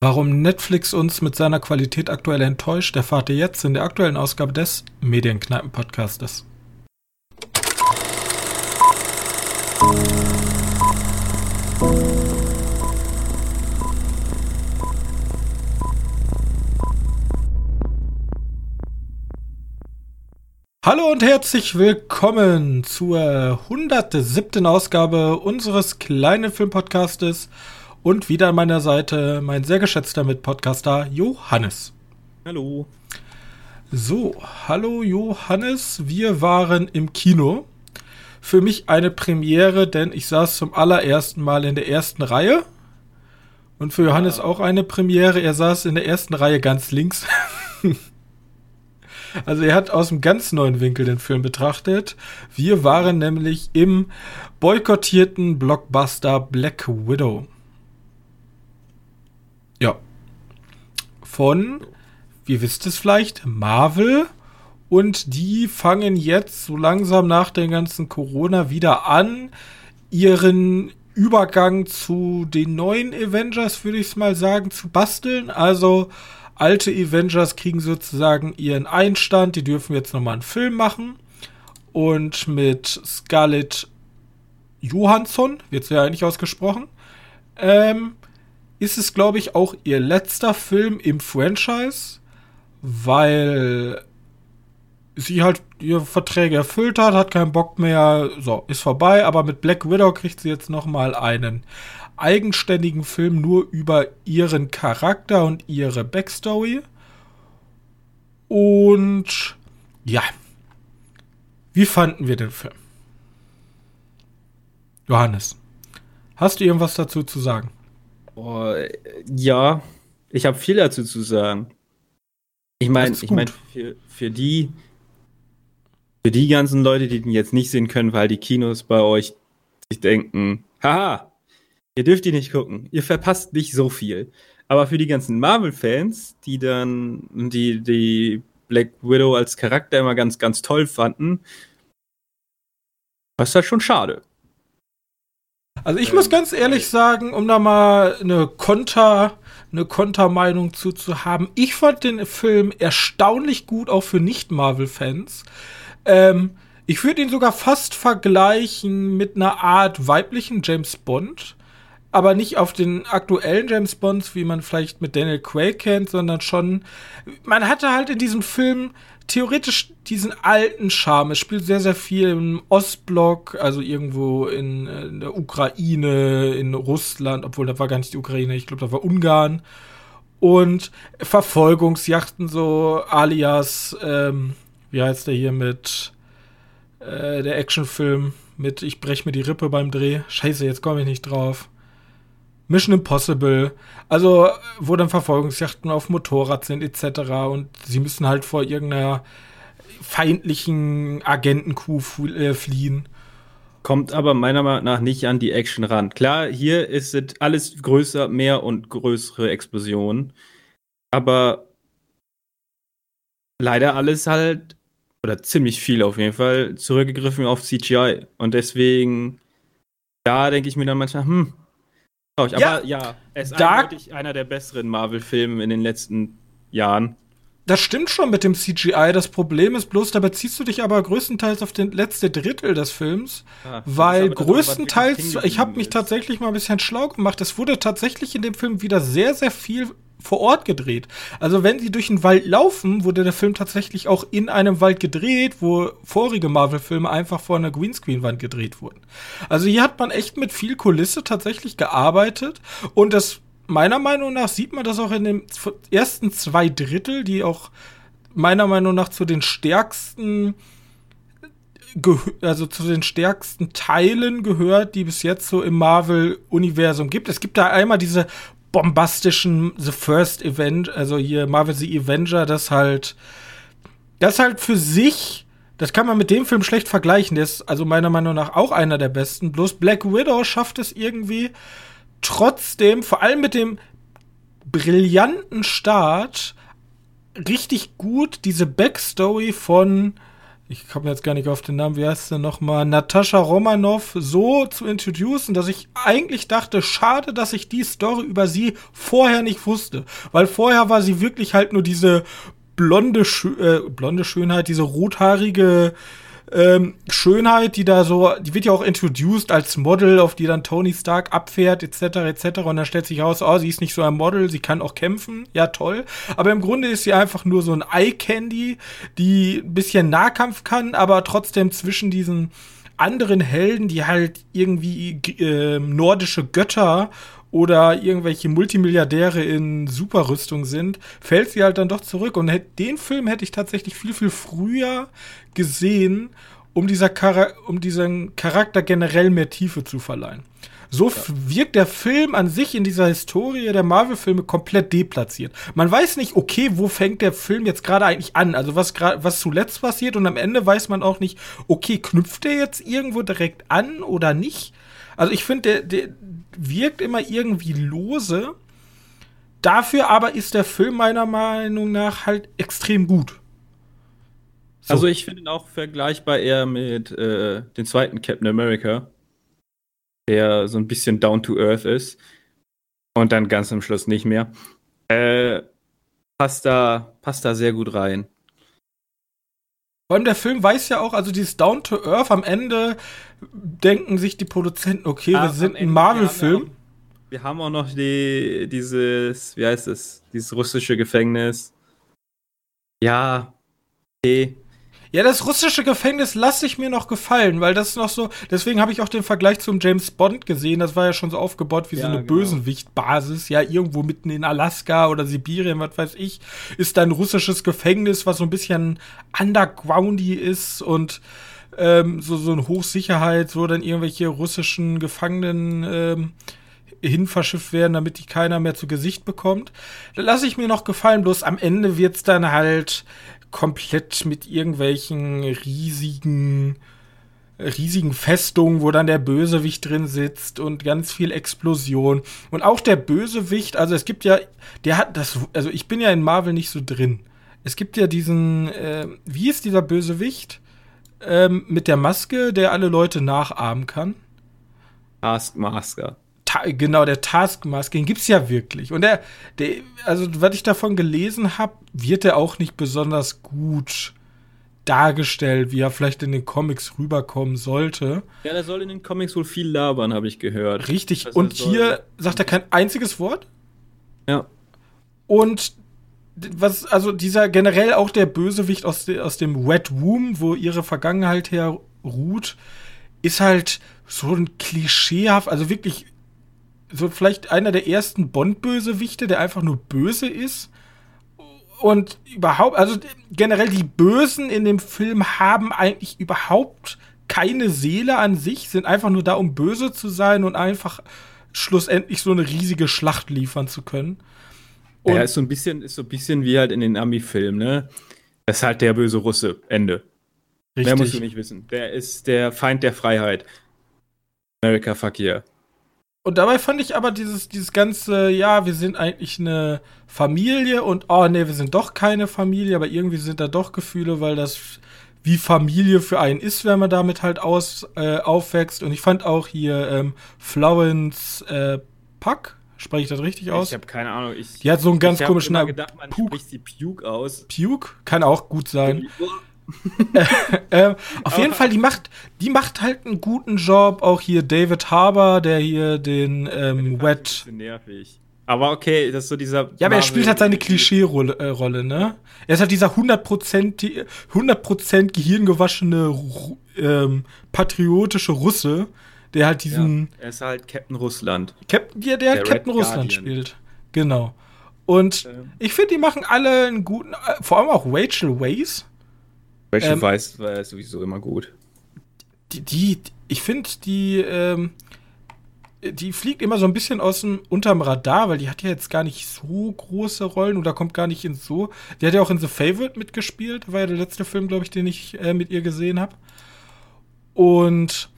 Warum Netflix uns mit seiner Qualität aktuell enttäuscht, erfahrt ihr jetzt in der aktuellen Ausgabe des Medienkneipen-Podcastes. Hallo und herzlich willkommen zur 107. Ausgabe unseres kleinen Filmpodcastes und wieder an meiner Seite mein sehr geschätzter Mitpodcaster Johannes. Hallo. So, hallo Johannes. Wir waren im Kino. Für mich eine Premiere, denn ich saß zum allerersten Mal in der ersten Reihe. Und für Johannes ja. auch eine Premiere. Er saß in der ersten Reihe ganz links. also er hat aus einem ganz neuen Winkel den Film betrachtet. Wir waren nämlich im boykottierten Blockbuster Black Widow. Ja. Von, wie wisst es vielleicht, Marvel. Und die fangen jetzt so langsam nach dem ganzen Corona wieder an, ihren Übergang zu den neuen Avengers, würde ich es mal sagen, zu basteln. Also alte Avengers kriegen sozusagen ihren Einstand, die dürfen jetzt nochmal einen Film machen. Und mit Scarlett Johansson, wird sie ja eigentlich ausgesprochen, ähm, ist es, glaube ich, auch ihr letzter Film im Franchise, weil sie halt ihre Verträge erfüllt hat, hat keinen Bock mehr, so, ist vorbei, aber mit Black Widow kriegt sie jetzt nochmal einen eigenständigen Film nur über ihren Charakter und ihre Backstory. Und ja, wie fanden wir den Film? Johannes, hast du irgendwas dazu zu sagen? Oh, ja, ich habe viel dazu zu sagen. Ich meine, ich meine, für, für die, für die ganzen Leute, die den jetzt nicht sehen können, weil die Kinos bei euch sich denken, haha, ihr dürft die nicht gucken, ihr verpasst nicht so viel. Aber für die ganzen Marvel-Fans, die dann die, die Black Widow als Charakter immer ganz, ganz toll fanden, das ist halt schon schade. Also ich ähm, muss ganz ehrlich sagen, um da mal eine Konter, eine Kontermeinung zu, zu haben, ich fand den Film erstaunlich gut, auch für Nicht-Marvel-Fans. Ähm, ich würde ihn sogar fast vergleichen mit einer Art weiblichen James Bond. Aber nicht auf den aktuellen James Bonds, wie man vielleicht mit Daniel Craig kennt, sondern schon, man hatte halt in diesem Film theoretisch diesen alten Charme. Es spielt sehr, sehr viel im Ostblock, also irgendwo in, äh, in der Ukraine, in Russland, obwohl da war gar nicht die Ukraine, ich glaube, da war Ungarn. Und Verfolgungsjachten, so alias, ähm, wie heißt der hier mit äh, der Actionfilm mit Ich brech mir die Rippe beim Dreh. Scheiße, jetzt komme ich nicht drauf. Mission Impossible, also wo dann Verfolgungsjachten auf Motorrad sind etc. Und sie müssen halt vor irgendeiner feindlichen Agentenkuh äh, fliehen. Kommt aber meiner Meinung nach nicht an die Action ran. Klar, hier ist es alles größer, mehr und größere Explosionen. Aber leider alles halt, oder ziemlich viel auf jeden Fall, zurückgegriffen auf CGI. Und deswegen, da denke ich mir dann manchmal, hm, aber ja, ja es ist eindeutig einer der besseren Marvel-Filme in den letzten Jahren. Das stimmt schon mit dem CGI. Das Problem ist bloß, da beziehst du dich aber größtenteils auf den letzte Drittel des Films, ah, weil größtenteils, ich habe mich tatsächlich mal ein bisschen schlau gemacht. Es wurde tatsächlich in dem Film wieder sehr, sehr viel vor Ort gedreht. Also wenn sie durch den Wald laufen, wurde der Film tatsächlich auch in einem Wald gedreht, wo vorige Marvel-Filme einfach vor einer Greenscreen-Wand gedreht wurden. Also hier hat man echt mit viel Kulisse tatsächlich gearbeitet und das meiner Meinung nach sieht man das auch in den ersten zwei Drittel, die auch meiner Meinung nach zu den stärksten also zu den stärksten Teilen gehört, die bis jetzt so im Marvel-Universum gibt. Es gibt da einmal diese bombastischen The First Event, also hier Marvel The Avenger, das halt, das halt für sich, das kann man mit dem Film schlecht vergleichen. Der ist also meiner Meinung nach auch einer der besten. Bloß Black Widow schafft es irgendwie trotzdem, vor allem mit dem brillanten Start, richtig gut diese Backstory von ich komme jetzt gar nicht auf den Namen, wie heißt sie nochmal, Natascha Romanoff so zu introducen, dass ich eigentlich dachte, schade, dass ich die Story über sie vorher nicht wusste. Weil vorher war sie wirklich halt nur diese blonde, äh, blonde Schönheit, diese rothaarige ähm, Schönheit, die da so, die wird ja auch introduced als Model, auf die dann Tony Stark abfährt, etc., etc. Und dann stellt sich raus, oh, sie ist nicht so ein Model, sie kann auch kämpfen, ja toll. Aber im Grunde ist sie einfach nur so ein Eye Candy, die ein bisschen Nahkampf kann, aber trotzdem zwischen diesen anderen Helden, die halt irgendwie äh, nordische Götter oder irgendwelche Multimilliardäre in Superrüstung sind, fällt sie halt dann doch zurück. Und den Film hätte ich tatsächlich viel, viel früher gesehen, um, dieser Char um diesen Charakter generell mehr Tiefe zu verleihen. So ja. wirkt der Film an sich in dieser Historie der Marvel-Filme komplett deplatziert. Man weiß nicht, okay, wo fängt der Film jetzt gerade eigentlich an? Also was gerade, was zuletzt passiert und am Ende weiß man auch nicht, okay, knüpft der jetzt irgendwo direkt an oder nicht? Also ich finde, der, der wirkt immer irgendwie lose. Dafür aber ist der Film meiner Meinung nach halt extrem gut. So. Also ich finde ihn auch vergleichbar eher mit äh, dem zweiten Captain America, der so ein bisschen down to earth ist und dann ganz am Schluss nicht mehr. Äh, passt da, passt da sehr gut rein. Vor allem der Film weiß ja auch, also dieses Down to Earth am Ende denken sich die Produzenten, okay, ah, wir sind ein Marvel-Film. Wir, haben auch noch die, dieses, wie heißt es, dieses russische Gefängnis. Ja, okay. Ja, das russische Gefängnis lasse ich mir noch gefallen, weil das noch so. Deswegen habe ich auch den Vergleich zum James Bond gesehen. Das war ja schon so aufgebaut wie ja, so eine genau. Bösenwichtbasis. Ja, irgendwo mitten in Alaska oder Sibirien, was weiß ich, ist da ein russisches Gefängnis, was so ein bisschen undergroundy ist und ähm, so, so ein Hochsicherheit, wo dann irgendwelche russischen Gefangenen ähm, hinverschifft werden, damit die keiner mehr zu Gesicht bekommt. Da lasse ich mir noch gefallen, bloß am Ende wird's dann halt komplett mit irgendwelchen riesigen riesigen Festungen, wo dann der Bösewicht drin sitzt und ganz viel Explosion. Und auch der Bösewicht, also es gibt ja, der hat das, also ich bin ja in Marvel nicht so drin. Es gibt ja diesen, äh, wie ist dieser Bösewicht? Ähm, mit der Maske, der alle Leute nachahmen kann. Taskmaster. Ta genau, der Taskmaster, den gibt's ja wirklich. Und der, der also was ich davon gelesen habe, wird er auch nicht besonders gut dargestellt, wie er vielleicht in den Comics rüberkommen sollte. Ja, der soll in den Comics wohl viel labern, habe ich gehört. Richtig. Also Und hier sagt er kein einziges Wort. Ja. Und was, also dieser generell auch der Bösewicht aus, de, aus dem Wet Womb, wo ihre Vergangenheit her ruht, ist halt so ein klischeehaft, also wirklich so vielleicht einer der ersten Bond-Bösewichte, der einfach nur böse ist. Und überhaupt, also generell die Bösen in dem Film haben eigentlich überhaupt keine Seele an sich, sind einfach nur da, um böse zu sein und einfach schlussendlich so eine riesige Schlacht liefern zu können. Und ja, ist so ein bisschen, ist so ein bisschen wie halt in den Ami-Filmen, ne? Das ist halt der böse Russe. Ende. Richtig. Mehr musst du nicht wissen. Der ist der Feind der Freiheit. America fuck yeah. Und dabei fand ich aber dieses, dieses ganze, ja, wir sind eigentlich eine Familie und oh nee, wir sind doch keine Familie, aber irgendwie sind da doch Gefühle, weil das wie Familie für einen ist, wenn man damit halt aus, äh, aufwächst. Und ich fand auch hier ähm, Florence äh, Puck, spreche ich das richtig aus? Ich habe keine Ahnung. Ich, die hat so einen ganz komischen Namen. Ich gedacht, man Puke. spricht die Puke aus. Puke? Kann auch gut sein. äh, auf jeden Fall, die macht, die macht halt einen guten Job. Auch hier David Harbour, der hier den ähm, Wet. nervig. Aber okay, das ist so dieser. Ja, aber er spielt halt seine Klischee-Rolle, äh, ne? Er ist halt dieser 100%, 100 gehirngewaschene, ähm, patriotische Russe, der halt diesen. Ja, er ist halt Captain Russland. Cap ja, der, der halt Captain Red Russland Guardian. spielt. Genau. Und ähm. ich finde, die machen alle einen guten, äh, vor allem auch Rachel Weisz Rachel ähm, Weisz war sowieso immer gut. Die, die ich finde, die, ähm, die fliegt immer so ein bisschen aus dem unterm Radar, weil die hat ja jetzt gar nicht so große Rollen oder kommt gar nicht ins so. Die hat ja auch in The Favorite mitgespielt, war ja der letzte Film, glaube ich, den ich äh, mit ihr gesehen habe. Und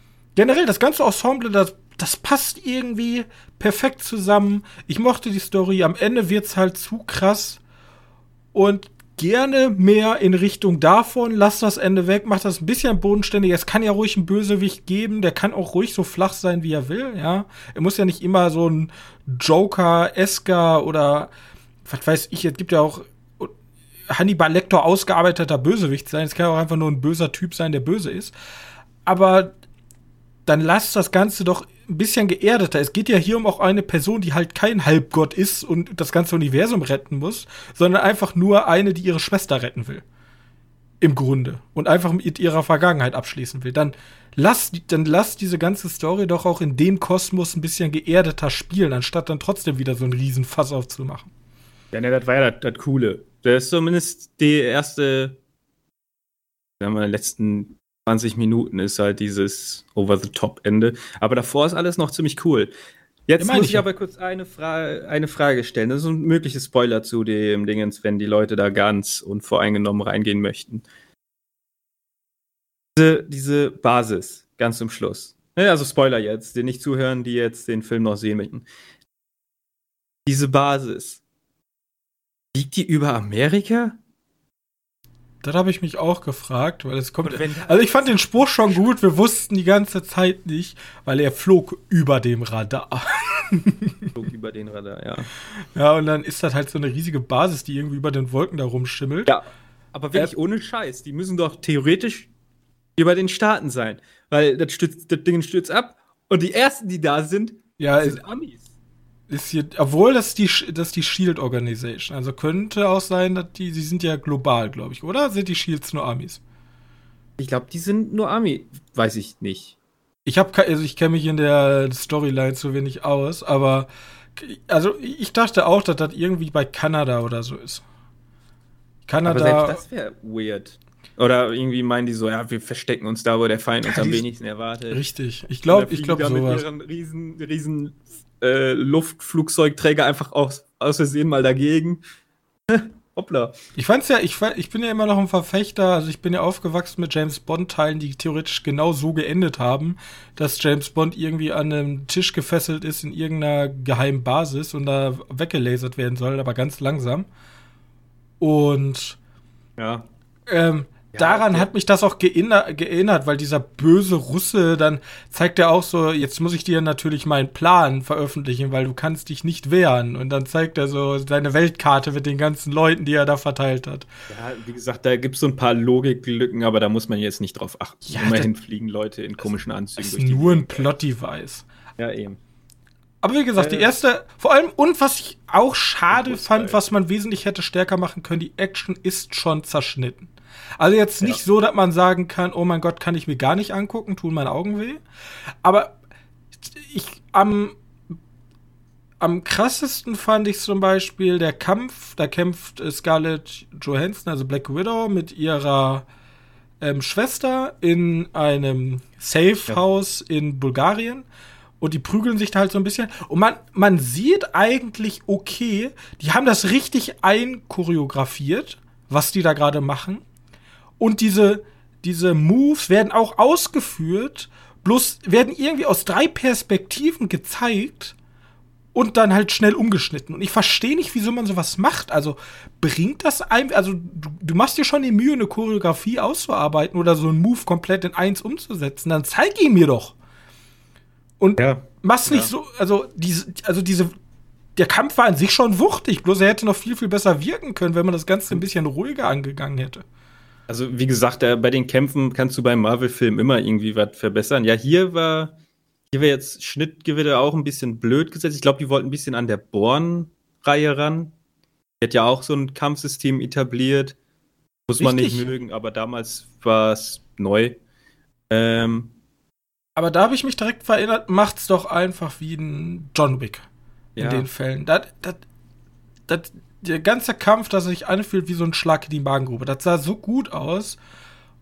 generell das ganze Ensemble, das, das passt irgendwie perfekt zusammen. Ich mochte die Story. Am Ende wird's halt zu krass. Und gerne mehr in Richtung davon, lass das Ende weg, mach das ein bisschen bodenständig. Es kann ja ruhig einen Bösewicht geben, der kann auch ruhig so flach sein, wie er will, ja. Er muss ja nicht immer so ein Joker, Esker oder was weiß ich, es gibt ja auch Hannibal Lecter ausgearbeiteter Bösewicht sein. Es kann auch einfach nur ein böser Typ sein, der böse ist. Aber dann lass das Ganze doch ein bisschen geerdeter. Es geht ja hier um auch eine Person, die halt kein Halbgott ist und das ganze Universum retten muss, sondern einfach nur eine, die ihre Schwester retten will. Im Grunde. Und einfach mit ihrer Vergangenheit abschließen will. Dann lass, dann lass diese ganze Story doch auch in dem Kosmos ein bisschen geerdeter spielen, anstatt dann trotzdem wieder so einen riesen Fass aufzumachen. Ja, ne, das war ja das, das Coole. Das ist zumindest die erste, sagen wir, letzten 20 Minuten ist halt dieses Over-the-Top-Ende. Aber davor ist alles noch ziemlich cool. Jetzt ja, muss ich, ich aber kurz eine, Fra eine Frage stellen. Das ist ein mögliches Spoiler zu dem Dingens, wenn die Leute da ganz unvoreingenommen reingehen möchten. Diese, diese Basis, ganz zum Schluss. Also Spoiler jetzt, die nicht zuhören, die jetzt den Film noch sehen möchten. Diese Basis, liegt die über Amerika? Das habe ich mich auch gefragt, weil es kommt. also ich fand den Spruch schon gut. Wir wussten die ganze Zeit nicht, weil er flog über dem Radar. flog über den Radar, ja. Ja, und dann ist das halt so eine riesige Basis, die irgendwie über den Wolken da rumschimmelt. Ja. Aber wirklich äh, ohne Scheiß. Die müssen doch theoretisch über den Staaten sein. Weil das, stürzt, das Ding stürzt ab und die ersten, die da sind, ja, sind Amis ist hier, obwohl das ist die, das die Shield Organization. Also könnte auch sein, dass die, sie sind ja global, glaube ich, oder? Sind die Shields nur Amis? Ich glaube, die sind nur Army, weiß ich nicht. Ich habe, also ich kenne mich in der Storyline zu wenig aus, aber also ich dachte auch, dass das irgendwie bei Kanada oder so ist. Kanada. Aber selbst das wäre weird. Oder irgendwie meinen die so, ja, wir verstecken uns da, wo der Feind uns am wenigsten erwartet. Richtig. Ich glaube, ich glaube sowas. Mit ihren riesen, riesen äh, Luftflugzeugträger einfach aus, aus Versehen mal dagegen. Hoppla. Ich fand's ja, ich, ich bin ja immer noch ein Verfechter, also ich bin ja aufgewachsen mit James Bond-Teilen, die theoretisch genau so geendet haben, dass James Bond irgendwie an einem Tisch gefesselt ist in irgendeiner geheimen Basis und da weggelasert werden soll, aber ganz langsam. Und ja. Ähm, Daran hat mich das auch geerinnert, weil dieser böse Russe, dann zeigt er auch so, jetzt muss ich dir natürlich meinen Plan veröffentlichen, weil du kannst dich nicht wehren. Und dann zeigt er so seine Weltkarte mit den ganzen Leuten, die er da verteilt hat. Ja, wie gesagt, da gibt es so ein paar Logiklücken, aber da muss man jetzt nicht drauf achten. Ja, Immerhin fliegen Leute in komischen Anzügen durch die nur ein Plot-Device. Ja, eben. Aber wie gesagt, äh, die erste, vor allem, und was ich auch schade fand, was man wesentlich hätte stärker machen können, die Action ist schon zerschnitten. Also jetzt nicht ja. so, dass man sagen kann, oh mein Gott, kann ich mir gar nicht angucken, tun meine Augen weh. Aber ich am am krassesten fand ich zum Beispiel der Kampf, da kämpft Scarlett Johansson, also Black Widow, mit ihrer ähm, Schwester in einem Safe-House ja. in Bulgarien. Und die prügeln sich da halt so ein bisschen. Und man, man sieht eigentlich, okay, die haben das richtig einchoreografiert, was die da gerade machen. Und diese, diese Moves werden auch ausgeführt, bloß werden irgendwie aus drei Perspektiven gezeigt und dann halt schnell umgeschnitten. Und ich verstehe nicht, wieso man sowas macht. Also bringt das ein, also du, du, machst dir schon die Mühe, eine Choreografie auszuarbeiten oder so einen Move komplett in eins umzusetzen, dann zeig ihn mir doch. Und ja. mach's nicht ja. so, also diese, also diese, der Kampf war an sich schon wuchtig, bloß er hätte noch viel, viel besser wirken können, wenn man das Ganze ein bisschen ruhiger angegangen hätte. Also, wie gesagt, bei den Kämpfen kannst du beim Marvel-Film immer irgendwie was verbessern. Ja, hier war, hier war jetzt Schnittgewitter auch ein bisschen blöd gesetzt. Ich glaube, die wollten ein bisschen an der Born-Reihe ran. Die hat ja auch so ein Kampfsystem etabliert. Muss Richtig. man nicht mögen, aber damals war es neu. Ähm, aber da habe ich mich direkt verinnert, macht's doch einfach wie ein John Wick in ja. den Fällen. Das, das, das, der ganze Kampf, dass sich anfühlt wie so ein Schlag in die Magengrube. Das sah so gut aus.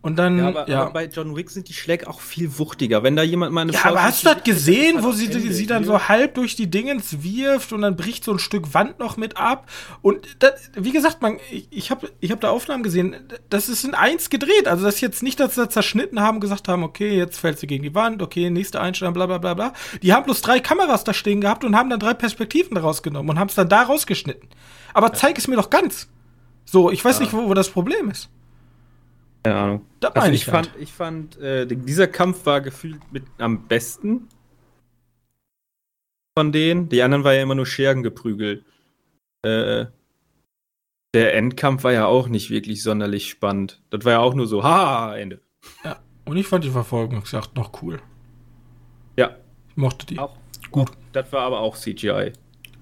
Und dann, ja aber, ja. aber, bei John Wick sind die Schläge auch viel wuchtiger. Wenn da jemand mal eine Ja, aber hast du das gesehen, wo sie, sie dann so halb durch die Dingens wirft und dann bricht so ein Stück Wand noch mit ab? Und das, wie gesagt, man, ich, habe ich hab da Aufnahmen gesehen, das ist in eins gedreht. Also das ist jetzt nicht, dass sie das zerschnitten haben, gesagt haben, okay, jetzt fällt sie gegen die Wand, okay, nächste Einstellung, bla bla bla bla. Die haben bloß drei Kameras da stehen gehabt und haben dann drei Perspektiven daraus genommen und haben es dann da rausgeschnitten. Aber zeig es mir doch ganz. So, ich weiß ja. nicht, wo, wo das Problem ist. Keine Ahnung. Das also ich, ich halt. fand, ich fand äh, dieser Kampf war gefühlt mit am besten von denen. Die anderen war ja immer nur Schergen geprügelt. Äh, der Endkampf war ja auch nicht wirklich sonderlich spannend. Das war ja auch nur so, ha, Ende. Ja, und ich fand die Verfolgungsjagd noch cool. Ja. Ich mochte die. Auch, Gut. Das war aber auch CGI.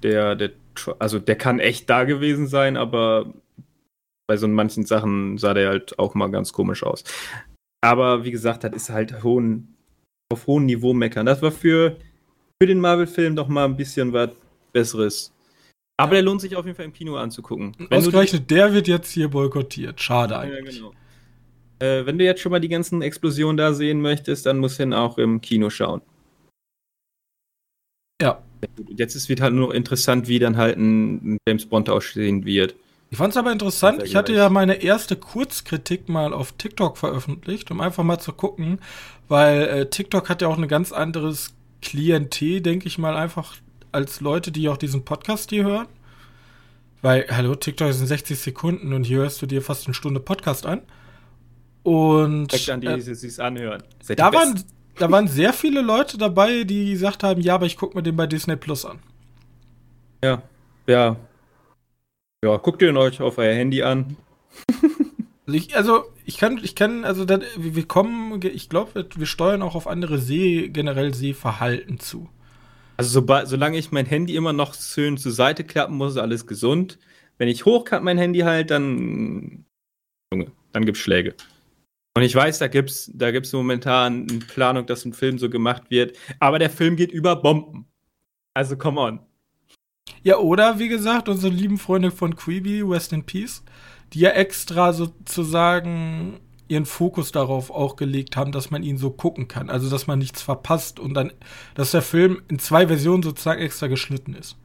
Der, der, also der kann echt da gewesen sein, aber bei so manchen Sachen sah der halt auch mal ganz komisch aus. Aber wie gesagt, das ist halt hohen, auf hohem Niveau meckern. Das war für, für den Marvel-Film doch mal ein bisschen was Besseres. Aber der lohnt sich auf jeden Fall im Kino anzugucken. Wenn Ausgerechnet der wird jetzt hier boykottiert. Schade eigentlich. Ja, genau. Äh, wenn du jetzt schon mal die ganzen Explosionen da sehen möchtest, dann musst du ihn auch im Kino schauen. Ja. Jetzt ist wird halt nur noch interessant, wie dann halt ein James Bond aussehen wird. Ich fand es aber interessant. Ich hatte ja meine erste Kurzkritik mal auf TikTok veröffentlicht, um einfach mal zu gucken, weil äh, TikTok hat ja auch ein ganz anderes Klientel, denke ich mal, einfach als Leute, die auch diesen Podcast hier hören. Weil, hallo, TikTok sind 60 Sekunden und hier hörst du dir fast eine Stunde Podcast an. Und. Direkt an die, äh, die es anhören. Da waren, da waren sehr viele Leute dabei, die gesagt haben, ja, aber ich gucke mir den bei Disney Plus an. Ja, ja. Ja, guckt ihr euch auf euer Handy an. Also ich, also ich kann, ich kann, also das, wir kommen, ich glaube, wir steuern auch auf andere See, generell Sehverhalten zu. Also sobald, solange ich mein Handy immer noch schön zur Seite klappen muss, ist alles gesund. Wenn ich hochklappe mein Handy halt, dann Junge, dann gibt's Schläge. Und ich weiß, da gibt's, da gibt's momentan eine Planung, dass ein Film so gemacht wird. Aber der Film geht über Bomben. Also come on. Ja, oder wie gesagt, unsere lieben Freunde von Creepy, West in Peace, die ja extra sozusagen ihren Fokus darauf auch gelegt haben, dass man ihn so gucken kann. Also, dass man nichts verpasst und dann, dass der Film in zwei Versionen sozusagen extra geschnitten ist.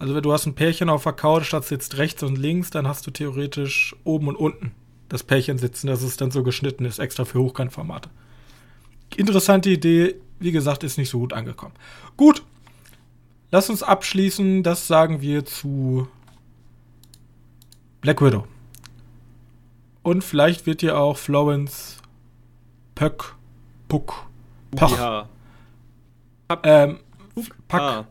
Also, wenn du hast ein Pärchen auf der Couch, statt sitzt rechts und links, dann hast du theoretisch oben und unten das Pärchen sitzen, dass es dann so geschnitten ist, extra für Hochkantformate. Interessante Idee, wie gesagt, ist nicht so gut angekommen. Gut, lass uns abschließen, das sagen wir zu Black Widow. Und vielleicht wird ja auch Florence Pöck, Puck, Pach. Ja. Ähm, Pack.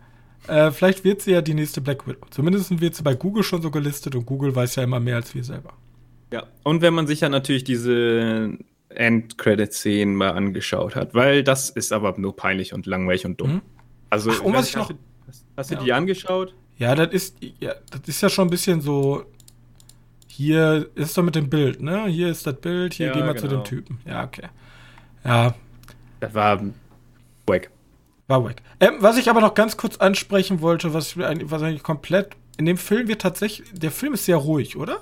Äh, vielleicht wird sie ja die nächste Black Widow. Zumindest wird sie bei Google schon so gelistet und Google weiß ja immer mehr als wir selber. Ja, und wenn man sich ja natürlich diese End-Credit-Szenen mal angeschaut hat, weil das ist aber nur peinlich und langweilig und dumm. Mhm. Also, Ach, und was ich noch. Hast, du ja. die angeschaut? Ja, das ist, ja, das ist ja schon ein bisschen so hier ist doch mit dem Bild, ne? Hier ist das Bild, hier ja, gehen wir genau. zu dem Typen. Ja, okay. Ja. Das war wack. War wack. Ähm, was ich aber noch ganz kurz ansprechen wollte, was, was eigentlich komplett. In dem Film wird tatsächlich. Der Film ist sehr ruhig, oder?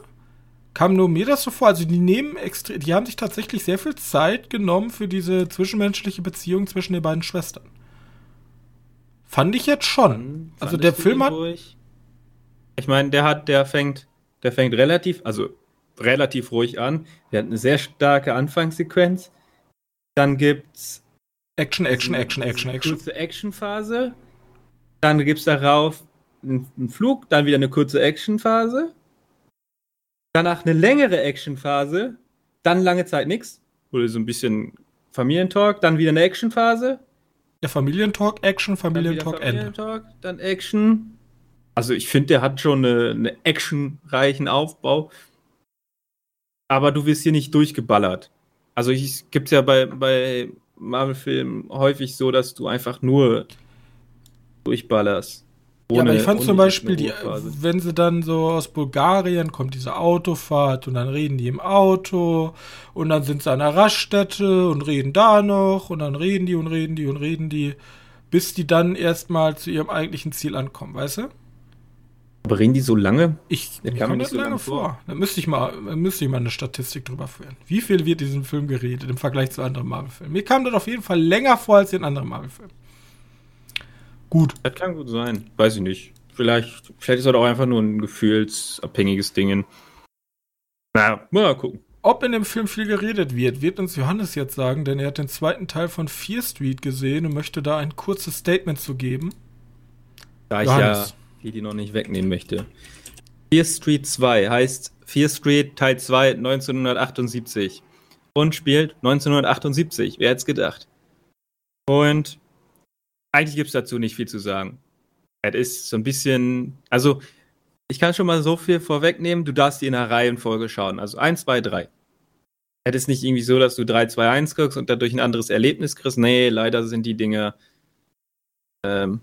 Kam nur mir das so vor. Also, die nehmen extrem. Die haben sich tatsächlich sehr viel Zeit genommen für diese zwischenmenschliche Beziehung zwischen den beiden Schwestern. Fand ich jetzt schon. Fand also, der Film hat. Ruhig. Ich meine, der hat, der fängt der fängt relativ, also relativ ruhig an. Der hat eine sehr starke Anfangssequenz. Dann gibt's Action, Action, Action, Action, Action. Kurze Actionphase. Dann gibt's darauf einen Flug, dann wieder eine kurze Actionphase. Danach eine längere Actionphase. Dann lange Zeit nichts. Oder so ein bisschen Familientalk. Dann wieder eine Actionphase. Ja, Familientalk, Action, Familientalk, Ende. Familientalk, dann Action, also ich finde, der hat schon einen eine actionreichen Aufbau. Aber du wirst hier nicht durchgeballert. Also es gibt ja bei, bei Marvel-Filmen häufig so, dass du einfach nur durchballerst. Ohne, ja, aber ich fand zum Beispiel, die, wenn sie dann so aus Bulgarien kommt diese Autofahrt und dann reden die im Auto und dann sind sie an der Raststätte und reden da noch und dann reden die und reden die und reden die, bis die dann erstmal zu ihrem eigentlichen Ziel ankommen, weißt du? Aber reden die so lange? Ich der kam mir nicht so lange vor. vor. Da müsste ich, mal, müsste ich mal eine Statistik drüber führen. Wie viel wird in diesem Film geredet im Vergleich zu anderen Marvel-Filmen? Mir kam das auf jeden Fall länger vor als in anderen Marvel-Filmen. Gut. Das kann gut sein. Weiß ich nicht. Vielleicht, vielleicht ist das auch einfach nur ein gefühlsabhängiges Ding. Na, mal gucken. Ob in dem Film viel geredet wird, wird uns Johannes jetzt sagen, denn er hat den zweiten Teil von Fear Street gesehen und möchte da ein kurzes Statement zu geben. Da Johannes. ich ja die noch nicht wegnehmen möchte. Fear Street 2 heißt Fear Street Teil 2 1978 und spielt 1978. Wer hätte es gedacht? Und eigentlich gibt es dazu nicht viel zu sagen. Es ist so ein bisschen, also ich kann schon mal so viel vorwegnehmen, du darfst die in einer Reihenfolge schauen. Also 1, 2, 3. Es ist nicht irgendwie so, dass du 3, 2, 1 guckst und dadurch ein anderes Erlebnis kriegst. Nee, leider sind die Dinge. Ähm,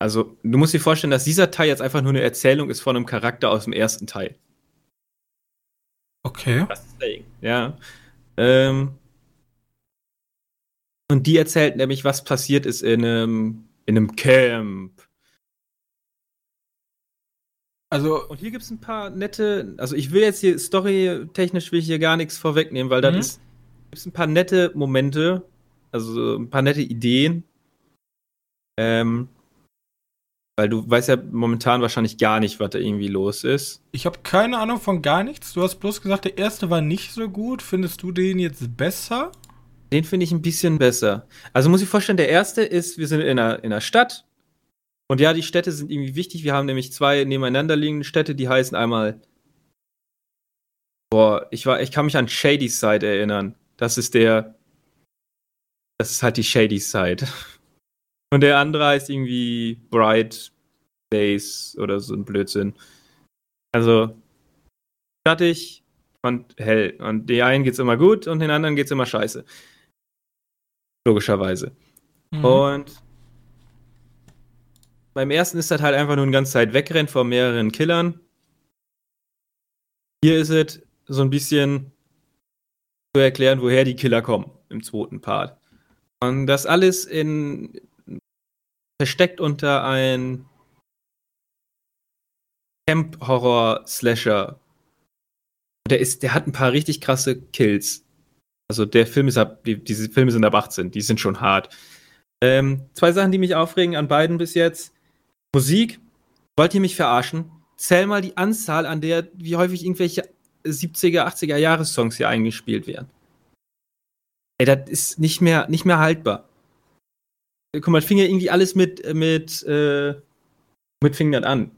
also, du musst dir vorstellen, dass dieser Teil jetzt einfach nur eine Erzählung ist von einem Charakter aus dem ersten Teil. Okay. Ja. Ähm, und die erzählt nämlich, was passiert ist in einem, in einem Camp. Also. Und hier gibt es ein paar nette, also ich will jetzt hier storytechnisch will ich hier gar nichts vorwegnehmen, weil mhm. da ist gibt's ein paar nette Momente, also ein paar nette Ideen. Ähm, weil du weißt ja momentan wahrscheinlich gar nicht, was da irgendwie los ist. Ich habe keine Ahnung von gar nichts. Du hast bloß gesagt, der erste war nicht so gut. Findest du den jetzt besser? Den finde ich ein bisschen besser. Also muss ich vorstellen, der erste ist, wir sind in einer, in einer Stadt. Und ja, die Städte sind irgendwie wichtig. Wir haben nämlich zwei nebeneinander liegende Städte, die heißen einmal. Boah, ich war, ich kann mich an Shady Side erinnern. Das ist der. Das ist halt die Shady Side. Und der andere heißt irgendwie Bright Days oder so ein Blödsinn. Also, schattig und hell. Und die einen geht's immer gut und den anderen geht's immer scheiße. Logischerweise. Mhm. Und beim ersten ist das halt einfach nur eine ganze Zeit wegrennt vor mehreren Killern. Hier ist es so ein bisschen zu erklären, woher die Killer kommen im zweiten Part. Und das alles in versteckt unter ein Camp-Horror-Slasher. Der ist, der hat ein paar richtig krasse Kills. Also der Film ist ab, die, diese Filme sind ab 18, die sind schon hart. Ähm, zwei Sachen, die mich aufregen an beiden bis jetzt. Musik, wollt ihr mich verarschen? Zähl mal die Anzahl, an der, wie häufig irgendwelche 70er, 80er Jahressongs hier eingespielt werden. Ey, das ist nicht mehr, nicht mehr haltbar. Guck mal, fing ja irgendwie alles mit, mit, äh, mit fing das an.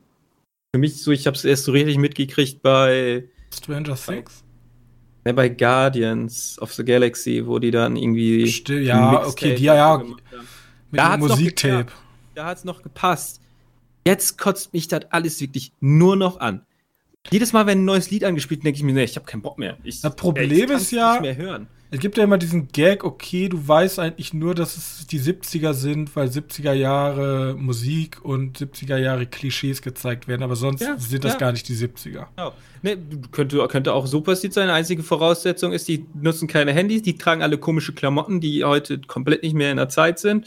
Für mich so, ich hab's erst so richtig mitgekriegt bei Stranger Things? Ne, bei Guardians of the Galaxy, wo die dann irgendwie. Still, ja, okay, die ja, ja. Mit da dem Musiktape. Da hat's noch gepasst. Jetzt kotzt mich das alles wirklich nur noch an. Jedes Mal, wenn ein neues Lied angespielt wird, denke ich mir, nee, ich habe keinen Bock mehr. Ich, das Problem ey, ist ja, nicht mehr hören. Es gibt ja immer diesen Gag, okay, du weißt eigentlich nur, dass es die 70er sind, weil 70er Jahre Musik und 70er Jahre Klischees gezeigt werden, aber sonst ja, sind das ja. gar nicht die 70er. Ja. Nee, könnte, könnte auch so passiert sein. Einzige Voraussetzung ist, die nutzen keine Handys, die tragen alle komische Klamotten, die heute komplett nicht mehr in der Zeit sind.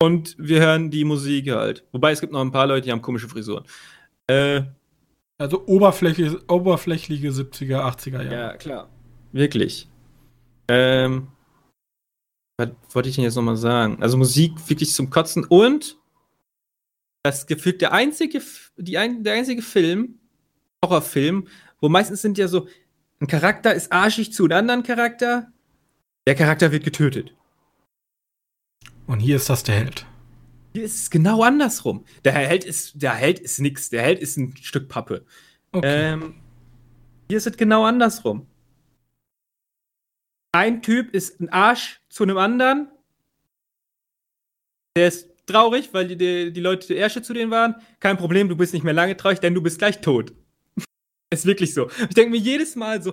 Und wir hören die Musik halt. Wobei es gibt noch ein paar Leute, die haben komische Frisuren. Äh, also oberflächliche, oberflächliche 70er, 80er Jahre. Ja, klar. Wirklich. Ähm, was wollte ich denn jetzt nochmal sagen? Also Musik wirklich zum Kotzen und das gefühlt der einzige, die ein, der einzige Film, Horrorfilm, wo meistens sind ja so, ein Charakter ist arschig zu einem anderen Charakter, der Charakter wird getötet. Und hier ist das der Held. Hier ist es genau andersrum. Der Held ist, der Held ist nix. Der Held ist ein Stück Pappe. Okay. Ähm, hier ist es genau andersrum. Ein Typ ist ein Arsch zu einem anderen. Der ist traurig, weil die, die, die Leute die Ärsche zu denen waren. Kein Problem, du bist nicht mehr lange traurig, denn du bist gleich tot. ist wirklich so. Ich denke mir jedes Mal so,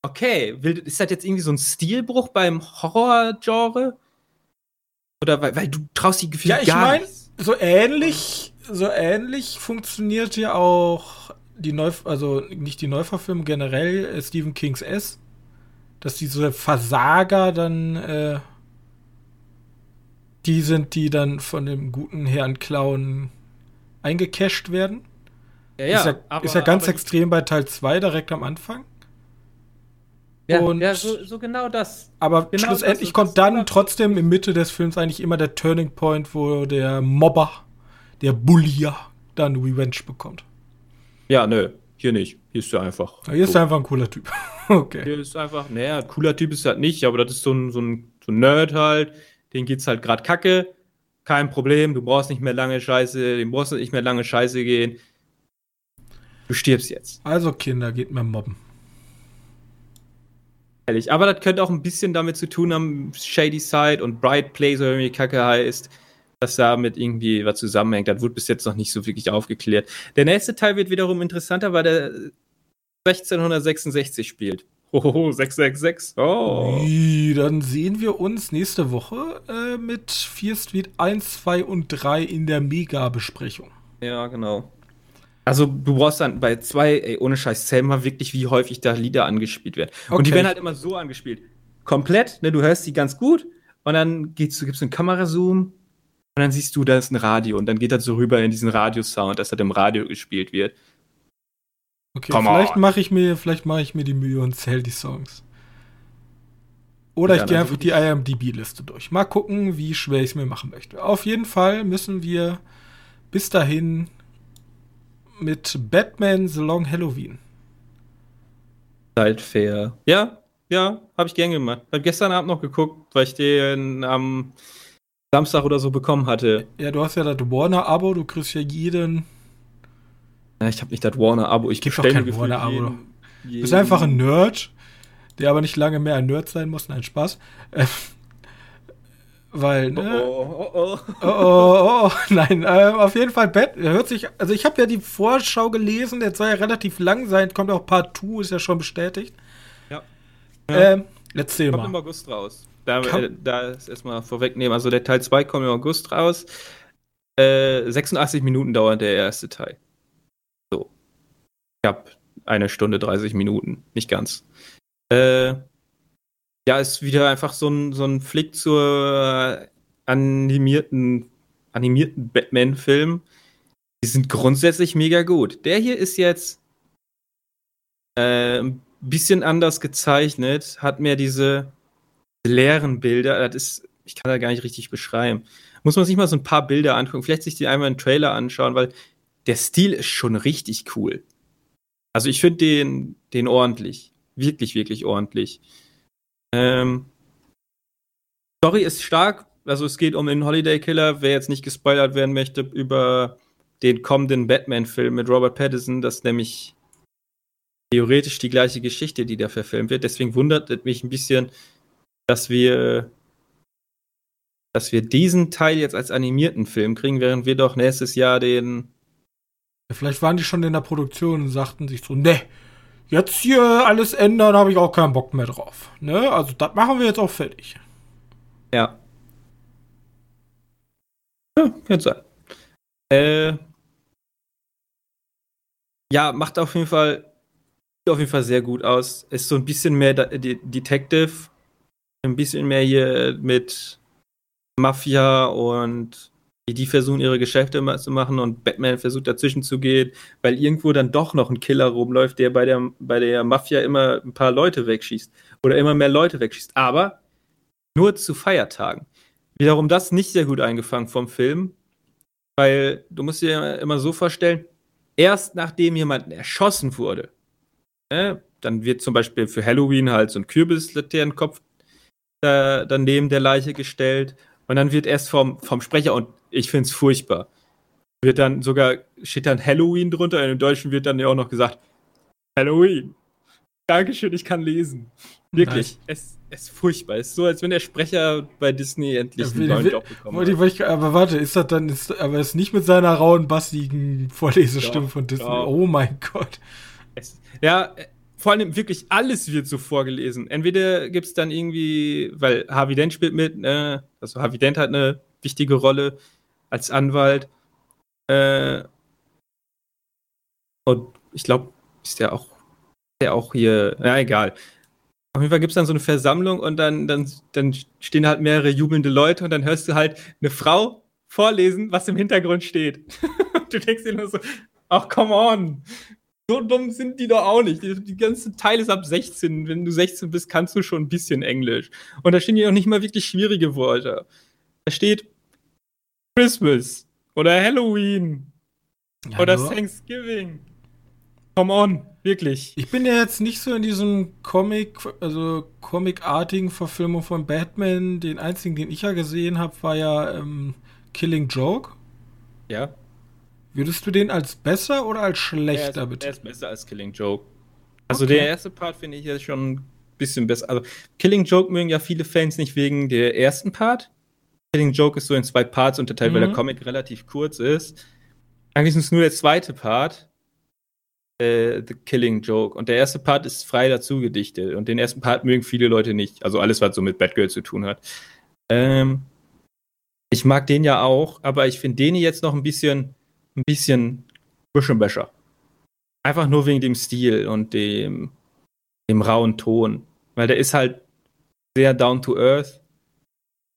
okay, ist das jetzt irgendwie so ein Stilbruch beim Horror-Genre? Oder weil, weil du traust die Gefühle ja, ich gar mein, nicht. So ähnlich, so ähnlich funktioniert ja auch die Neu, also nicht die Neuverfilmung generell äh, Stephen Kings S, dass diese Versager dann äh, die sind, die dann von dem guten Herrn Clown eingecasht werden. Ja, ja, ist ja, aber, ist ja ganz extrem bei Teil 2 direkt am Anfang. Ja, und ja so, so, genau das. Aber genau schlussendlich das, kommt dann trotzdem im Mitte des Films eigentlich immer der Turning Point, wo der Mobber, der Bullier, dann Revenge bekommt. Ja, nö, hier nicht. Hier ist er einfach. Ja, hier ist er einfach ein cooler Typ. okay. Hier ist einfach, naja, cooler Typ ist er halt nicht, aber das ist so ein, so ein, so ein Nerd halt. Den geht's halt gerade kacke. Kein Problem, du brauchst nicht mehr lange Scheiße, dem brauchst du nicht mehr lange Scheiße gehen. Du stirbst jetzt. Also Kinder, geht mir mobben. Ehrlich. Aber das könnte auch ein bisschen damit zu tun haben, Shady Side und Bright Place oder wie Kacke heißt, dass damit irgendwie was zusammenhängt. Das wurde bis jetzt noch nicht so wirklich aufgeklärt. Der nächste Teil wird wiederum interessanter, weil der 1666 spielt. Hohoho, 666. Oh. Dann sehen wir uns nächste Woche äh, mit Fear Street 1, 2 und 3 in der Mega-Besprechung. Ja, genau. Also du brauchst dann bei zwei, ey, ohne Scheiß, zähl mal wirklich, wie häufig da Lieder angespielt werden. Okay. Und die werden halt immer so angespielt. Komplett, ne, du hörst die ganz gut und dann gibst du einen Kamerazoom und dann siehst du, da ist ein Radio und dann geht das so rüber in diesen Radiosound, dass das im Radio gespielt wird. Okay, Come vielleicht mache ich mir, vielleicht mache ich mir die Mühe und zähle die Songs. Oder ich gehe einfach die IMDb-Liste durch. Mal gucken, wie schwer ich es mir machen möchte. Auf jeden Fall müssen wir bis dahin mit Batman The Long Halloween. Halt fair. Ja, ja, habe ich gern gemacht. Hab gestern Abend noch geguckt, weil ich den am Samstag oder so bekommen hatte. Ja, du hast ja das Warner-Abo, du kriegst ja jeden. Ja, ich habe nicht das Warner-Abo, ich gebe kein Warner-Abo. Du bist einfach ein Nerd, der aber nicht lange mehr ein Nerd sein muss. Nein, Spaß. Äh, weil, ne? Oh, oh, oh. oh, oh, oh. Nein, äh, auf jeden Fall, Bad, hört sich, also ich habe ja die Vorschau gelesen, der soll ja relativ lang sein, kommt auch Part 2, ist ja schon bestätigt. Ja. Ähm, erzähl kommt mal. Kommt im August raus. Da, äh, da ist erstmal vorwegnehmen, also der Teil 2 kommt im August raus. Äh, 86 Minuten dauert der erste Teil. So. Ich hab eine Stunde 30 Minuten, nicht ganz. Äh, ja, ist wieder einfach so ein, so ein Flick zur animierten, animierten Batman-Film. Die sind grundsätzlich mega gut. Der hier ist jetzt äh, ein bisschen anders gezeichnet, hat mehr diese leeren Bilder. Das ist, ich kann da gar nicht richtig beschreiben. Muss man sich mal so ein paar Bilder angucken, vielleicht sich die einmal einen Trailer anschauen, weil der Stil ist schon richtig cool. Also ich finde den, den ordentlich. Wirklich, wirklich ordentlich. Ähm, Story ist stark. Also es geht um den Holiday Killer. Wer jetzt nicht gespoilert werden möchte über den kommenden Batman-Film mit Robert Pattinson, das ist nämlich theoretisch die gleiche Geschichte, die da verfilmt wird. Deswegen wundert mich ein bisschen, dass wir, dass wir diesen Teil jetzt als animierten Film kriegen, während wir doch nächstes Jahr den. vielleicht waren die schon in der Produktion und sagten sich so, ne, jetzt hier alles ändern, habe ich auch keinen Bock mehr drauf. Ne? Also das machen wir jetzt auch fertig. Ja. Ja, kann sein. Äh, ja, macht auf jeden Fall sieht auf jeden Fall sehr gut aus. Ist so ein bisschen mehr Detective, ein bisschen mehr hier mit Mafia und die, die versuchen ihre Geschäfte zu machen und Batman versucht dazwischen zu gehen, weil irgendwo dann doch noch ein Killer rumläuft, der bei der, bei der Mafia immer ein paar Leute wegschießt oder immer mehr Leute wegschießt. Aber nur zu Feiertagen. Wiederum das nicht sehr gut eingefangen vom Film, weil du musst dir immer so vorstellen, erst nachdem jemand erschossen wurde, äh, dann wird zum Beispiel für Halloween halt so ein Äh, daneben der Leiche gestellt und dann wird erst vom, vom Sprecher und ich finde es furchtbar. Wird dann sogar, steht dann Halloween drunter, und im Deutschen wird dann ja auch noch gesagt, Halloween. Dankeschön, ich kann lesen. Wirklich, es, es ist furchtbar. Es ist so, als wenn der Sprecher bei Disney endlich einen neuen Job bekommen hat. aber warte, ist das dann, ist, aber ist nicht mit seiner rauen, bassigen Vorlesestimme von Disney. Doch. Oh mein Gott. Es, ja, vor allem wirklich alles wird so vorgelesen. Entweder gibt es dann irgendwie, weil Harvey Dent spielt mit, ne? also Harvey Dent hat eine wichtige Rolle, als Anwalt. Äh, und ich glaube, ist der auch, der auch hier, ja, egal. Auf jeden Fall gibt es dann so eine Versammlung und dann, dann, dann stehen halt mehrere jubelnde Leute und dann hörst du halt eine Frau vorlesen, was im Hintergrund steht. du denkst dir nur so, ach, come on. So dumm sind die doch auch nicht. Die, die ganze Teil ist ab 16. Wenn du 16 bist, kannst du schon ein bisschen Englisch. Und da stehen ja auch nicht mal wirklich schwierige Worte. Da steht Christmas oder Halloween ja, oder nur. Thanksgiving. Come on, wirklich. Ich bin ja jetzt nicht so in diesem Comic, also Comic-artigen Verfilmung von Batman. Den einzigen, den ich ja gesehen habe, war ja ähm, Killing Joke. Ja. Würdest du den als besser oder als schlechter er ist, Er ist besser als Killing Joke. Also okay. der erste Part finde ich ja schon ein bisschen besser. Also Killing Joke mögen ja viele Fans nicht wegen der ersten Part. Killing Joke ist so in zwei Parts unterteilt, mhm. weil der mhm. Comic relativ kurz ist. Eigentlich ist es nur der zweite Part, äh, The Killing Joke. Und der erste Part ist frei dazu gedichtet. Und den ersten Part mögen viele Leute nicht. Also alles, was so mit Batgirl zu tun hat. Ähm, ich mag den ja auch, aber ich finde den jetzt noch ein bisschen, ein bisschen Büschenbäscher. Einfach nur wegen dem Stil und dem, dem rauen Ton. Weil der ist halt sehr down to earth.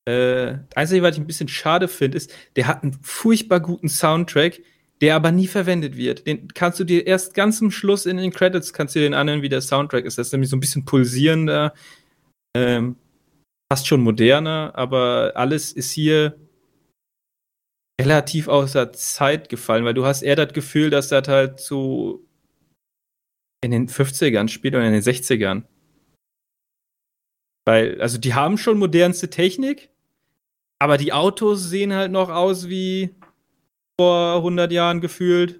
Äh, das Einzige, was ich ein bisschen schade finde, ist, der hat einen furchtbar guten Soundtrack, der aber nie verwendet wird. Den kannst du dir erst ganz zum Schluss in den Credits kannst du den anhören, wie der Soundtrack ist. Das ist nämlich so ein bisschen pulsierender, ähm, fast schon moderner, aber alles ist hier relativ außer Zeit gefallen, weil du hast eher das Gefühl, dass das halt so in den 50ern spielt oder in den 60ern. Weil, also die haben schon modernste Technik, aber die Autos sehen halt noch aus wie vor 100 Jahren gefühlt.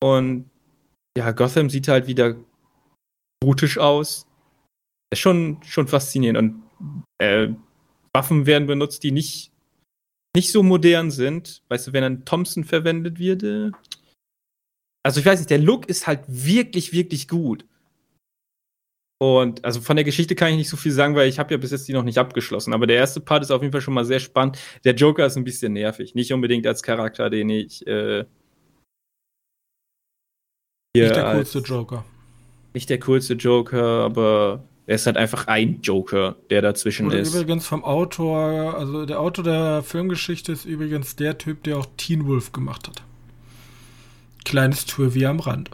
Und ja, Gotham sieht halt wieder brutisch aus. Ist schon, schon faszinierend. Und äh, Waffen werden benutzt, die nicht, nicht so modern sind. Weißt du, wenn ein Thompson verwendet wird, äh, also ich weiß nicht, der Look ist halt wirklich, wirklich gut. Und also von der Geschichte kann ich nicht so viel sagen, weil ich habe ja bis jetzt die noch nicht abgeschlossen. Aber der erste Part ist auf jeden Fall schon mal sehr spannend. Der Joker ist ein bisschen nervig. Nicht unbedingt als Charakter, den ich. Äh, nicht der coolste Joker. Nicht der coolste Joker, aber er ist halt einfach ein Joker, der dazwischen Oder ist. Übrigens vom Autor, also der Autor der Filmgeschichte ist übrigens der Typ, der auch Teen Wolf gemacht hat. Kleines Trivia am Rand.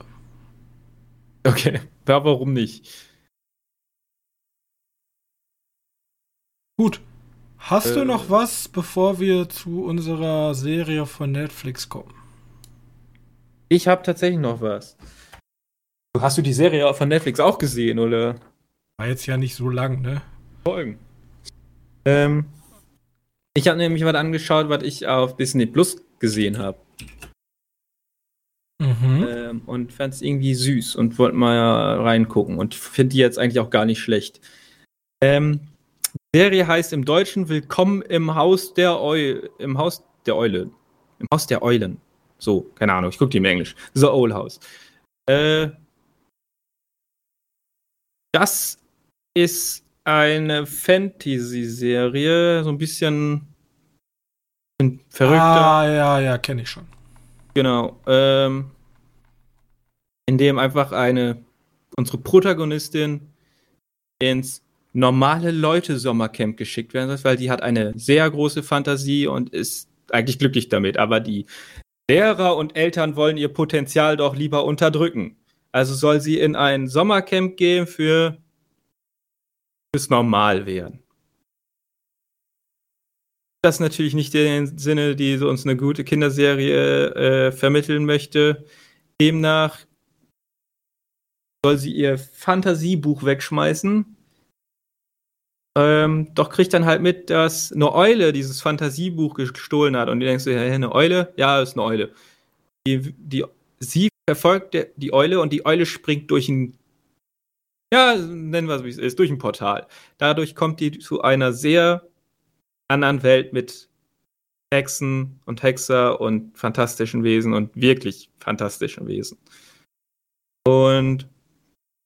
Okay, ja, warum nicht? Gut. Hast äh, du noch was, bevor wir zu unserer Serie von Netflix kommen? Ich habe tatsächlich noch was. Hast du die Serie von Netflix auch gesehen, oder? War jetzt ja nicht so lang, ne? Folgen. Ähm, ich habe nämlich was angeschaut, was ich auf Disney Plus gesehen habe. Mhm. Ähm, und fand es irgendwie süß und wollte mal reingucken und finde die jetzt eigentlich auch gar nicht schlecht. Ähm, Serie heißt im Deutschen Willkommen im Haus der Eule. Im Haus der Eule. Im Haus der Eulen. So, keine Ahnung, ich gucke die im Englisch. The Owl House. Äh, das ist eine Fantasy-Serie, so ein bisschen verrückter. Ah, ja, ja, kenne ich schon. Genau. Ähm, in dem einfach eine, unsere Protagonistin ins normale Leute Sommercamp geschickt werden soll, weil die hat eine sehr große Fantasie und ist eigentlich glücklich damit. Aber die Lehrer und Eltern wollen ihr Potenzial doch lieber unterdrücken. Also soll sie in ein Sommercamp gehen für fürs Normal werden. Das ist natürlich nicht den Sinne, die uns eine gute Kinderserie äh, vermitteln möchte. Demnach soll sie ihr Fantasiebuch wegschmeißen ähm, doch kriegt dann halt mit, dass eine Eule dieses Fantasiebuch gestohlen hat. Und die denkst du, hey, eine Eule? Ja, ist eine Eule. Die, die, sie verfolgt die Eule und die Eule springt durch ein, ja, nennen wir es wie es ist, durch ein Portal. Dadurch kommt die zu einer sehr anderen Welt mit Hexen und Hexer und fantastischen Wesen und wirklich fantastischen Wesen. Und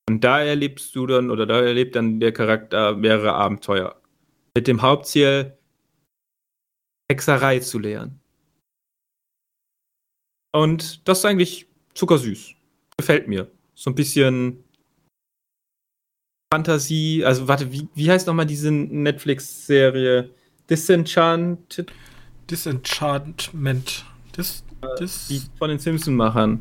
und da erlebst du dann, oder da erlebt dann der Charakter mehrere Abenteuer. Mit dem Hauptziel, Hexerei zu lernen. Und das ist eigentlich zuckersüß. Gefällt mir. So ein bisschen Fantasie. Also, warte, wie, wie heißt nochmal diese Netflix-Serie? Disenchanted? Disenchantment. Dis, dis die von den Simpson-Machern.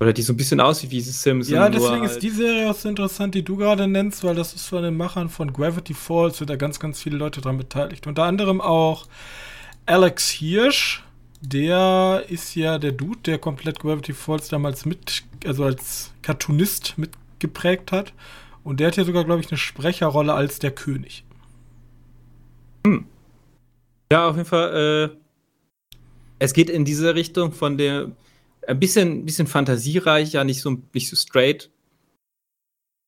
Oder die so ein bisschen aussieht wie diese Simpsons. Ja, deswegen ist halt die Serie auch so interessant, die du gerade nennst, weil das ist von den Machern von Gravity Falls, sind da ganz, ganz viele Leute dran beteiligt. Unter anderem auch Alex Hirsch, der ist ja der Dude, der komplett Gravity Falls damals mit, also als Cartoonist mitgeprägt hat. Und der hat hier sogar, glaube ich, eine Sprecherrolle als der König. Hm. Ja, auf jeden Fall, äh, es geht in diese Richtung von der ein bisschen, bisschen fantasiereicher, nicht so, nicht so straight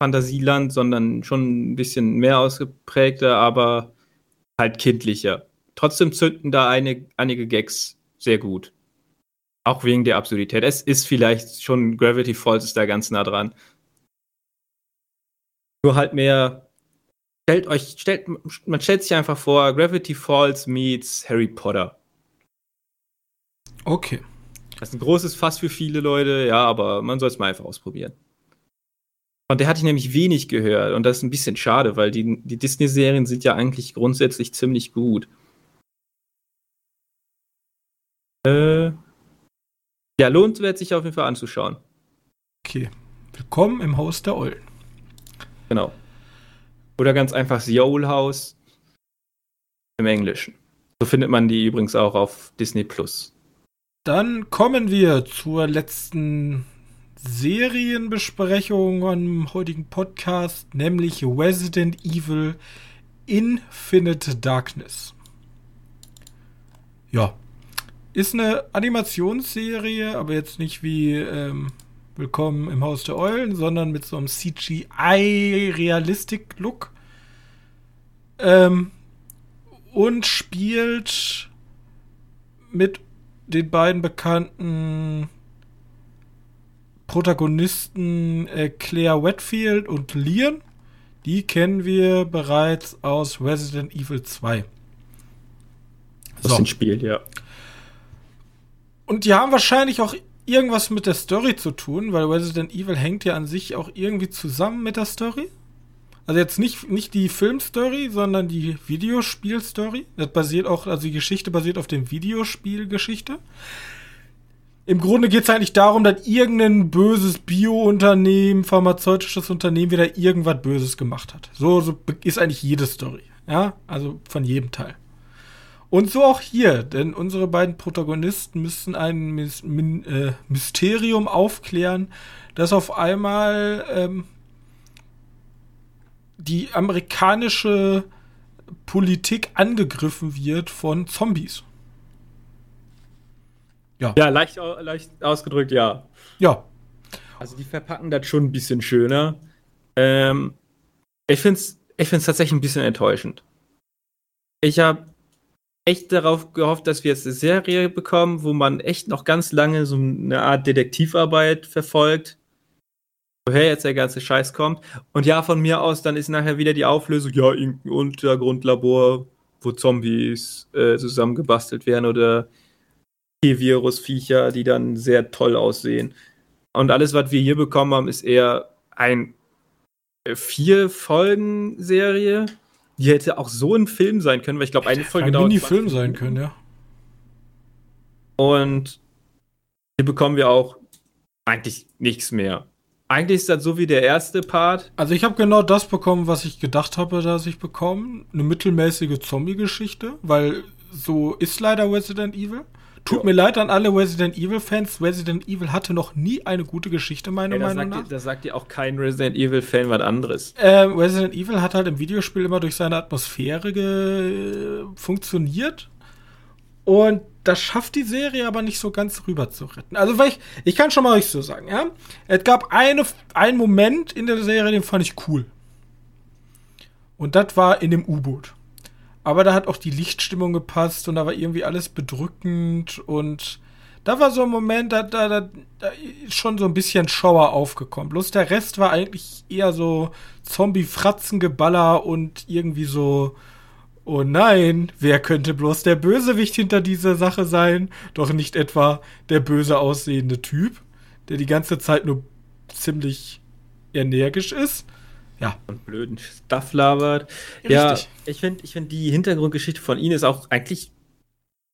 Fantasieland, sondern schon ein bisschen mehr ausgeprägter, aber halt kindlicher. Trotzdem zünden da eine, einige Gags sehr gut. Auch wegen der Absurdität. Es ist vielleicht schon Gravity Falls ist da ganz nah dran. Nur halt mehr. Stellt euch, stellt, man stellt sich einfach vor, Gravity Falls meets Harry Potter. Okay. Das ist ein großes Fass für viele Leute, ja, aber man soll es mal einfach ausprobieren. Und der hatte ich nämlich wenig gehört und das ist ein bisschen schade, weil die, die Disney-Serien sind ja eigentlich grundsätzlich ziemlich gut. Äh, ja, lohnt es sich auf jeden Fall anzuschauen. Okay. Willkommen im Haus der Eulen. Genau. Oder ganz einfach The Owl House im Englischen. So findet man die übrigens auch auf Disney Plus. Dann kommen wir zur letzten Serienbesprechung am heutigen Podcast, nämlich Resident Evil Infinite Darkness. Ja, ist eine Animationsserie, aber jetzt nicht wie ähm, Willkommen im Haus der Eulen, sondern mit so einem CGI-Realistik-Look. Ähm, und spielt mit den beiden bekannten Protagonisten äh, Claire Wetfield und Leon. Die kennen wir bereits aus Resident Evil 2. Das so. Spiel, ja. Und die haben wahrscheinlich auch irgendwas mit der Story zu tun, weil Resident Evil hängt ja an sich auch irgendwie zusammen mit der Story. Also jetzt nicht, nicht die Filmstory, sondern die Videospielstory. Das basiert auch, also die Geschichte basiert auf dem Videospielgeschichte. Im Grunde geht es eigentlich darum, dass irgendein böses Bio-Unternehmen, pharmazeutisches Unternehmen wieder irgendwas Böses gemacht hat. So, so ist eigentlich jede Story. Ja, also von jedem Teil. Und so auch hier, denn unsere beiden Protagonisten müssen ein äh, Mysterium aufklären, das auf einmal ähm, die amerikanische Politik angegriffen wird von Zombies. Ja, ja leicht, leicht ausgedrückt, ja. Ja. Also die verpacken das schon ein bisschen schöner. Ähm, ich finde es ich find's tatsächlich ein bisschen enttäuschend. Ich habe echt darauf gehofft, dass wir jetzt eine Serie bekommen, wo man echt noch ganz lange so eine Art Detektivarbeit verfolgt woher jetzt der ganze Scheiß kommt. Und ja, von mir aus, dann ist nachher wieder die Auflösung, ja, irgendein Untergrundlabor, wo Zombies äh, zusammengebastelt werden oder T-Virus-Viecher, die dann sehr toll aussehen. Und alles, was wir hier bekommen haben, ist eher ein äh, vier Folgen Serie. Die hätte auch so ein Film sein können, weil ich glaube, eine Folge ein dauert. Mini-Film sein können, ja. Und hier bekommen wir auch eigentlich nichts mehr. Eigentlich ist das so wie der erste Part. Also ich habe genau das bekommen, was ich gedacht habe, dass ich bekomme. Eine mittelmäßige Zombie-Geschichte, weil so ist leider Resident Evil. Tut ja. mir leid an alle Resident Evil-Fans. Resident Evil hatte noch nie eine gute Geschichte, meiner ja, Meinung nach. da sagt dir auch kein Resident Evil-Fan was anderes. Ähm, Resident Evil hat halt im Videospiel immer durch seine Atmosphäre funktioniert. Und das schafft die Serie aber nicht so ganz rüber zu retten. Also, weil ich, ich kann schon mal euch so sagen, ja. Es gab eine, einen Moment in der Serie, den fand ich cool. Und das war in dem U-Boot. Aber da hat auch die Lichtstimmung gepasst und da war irgendwie alles bedrückend und da war so ein Moment, da, da, da, da ist schon so ein bisschen Schauer aufgekommen. Bloß der Rest war eigentlich eher so Zombie-Fratzengeballer und irgendwie so, Oh nein, wer könnte bloß der Bösewicht hinter dieser Sache sein? Doch nicht etwa der böse aussehende Typ, der die ganze Zeit nur ziemlich energisch ist. Ja. Und blöden Stuff labert. Richtig. Ja, ich finde ich find die Hintergrundgeschichte von ihnen ist auch eigentlich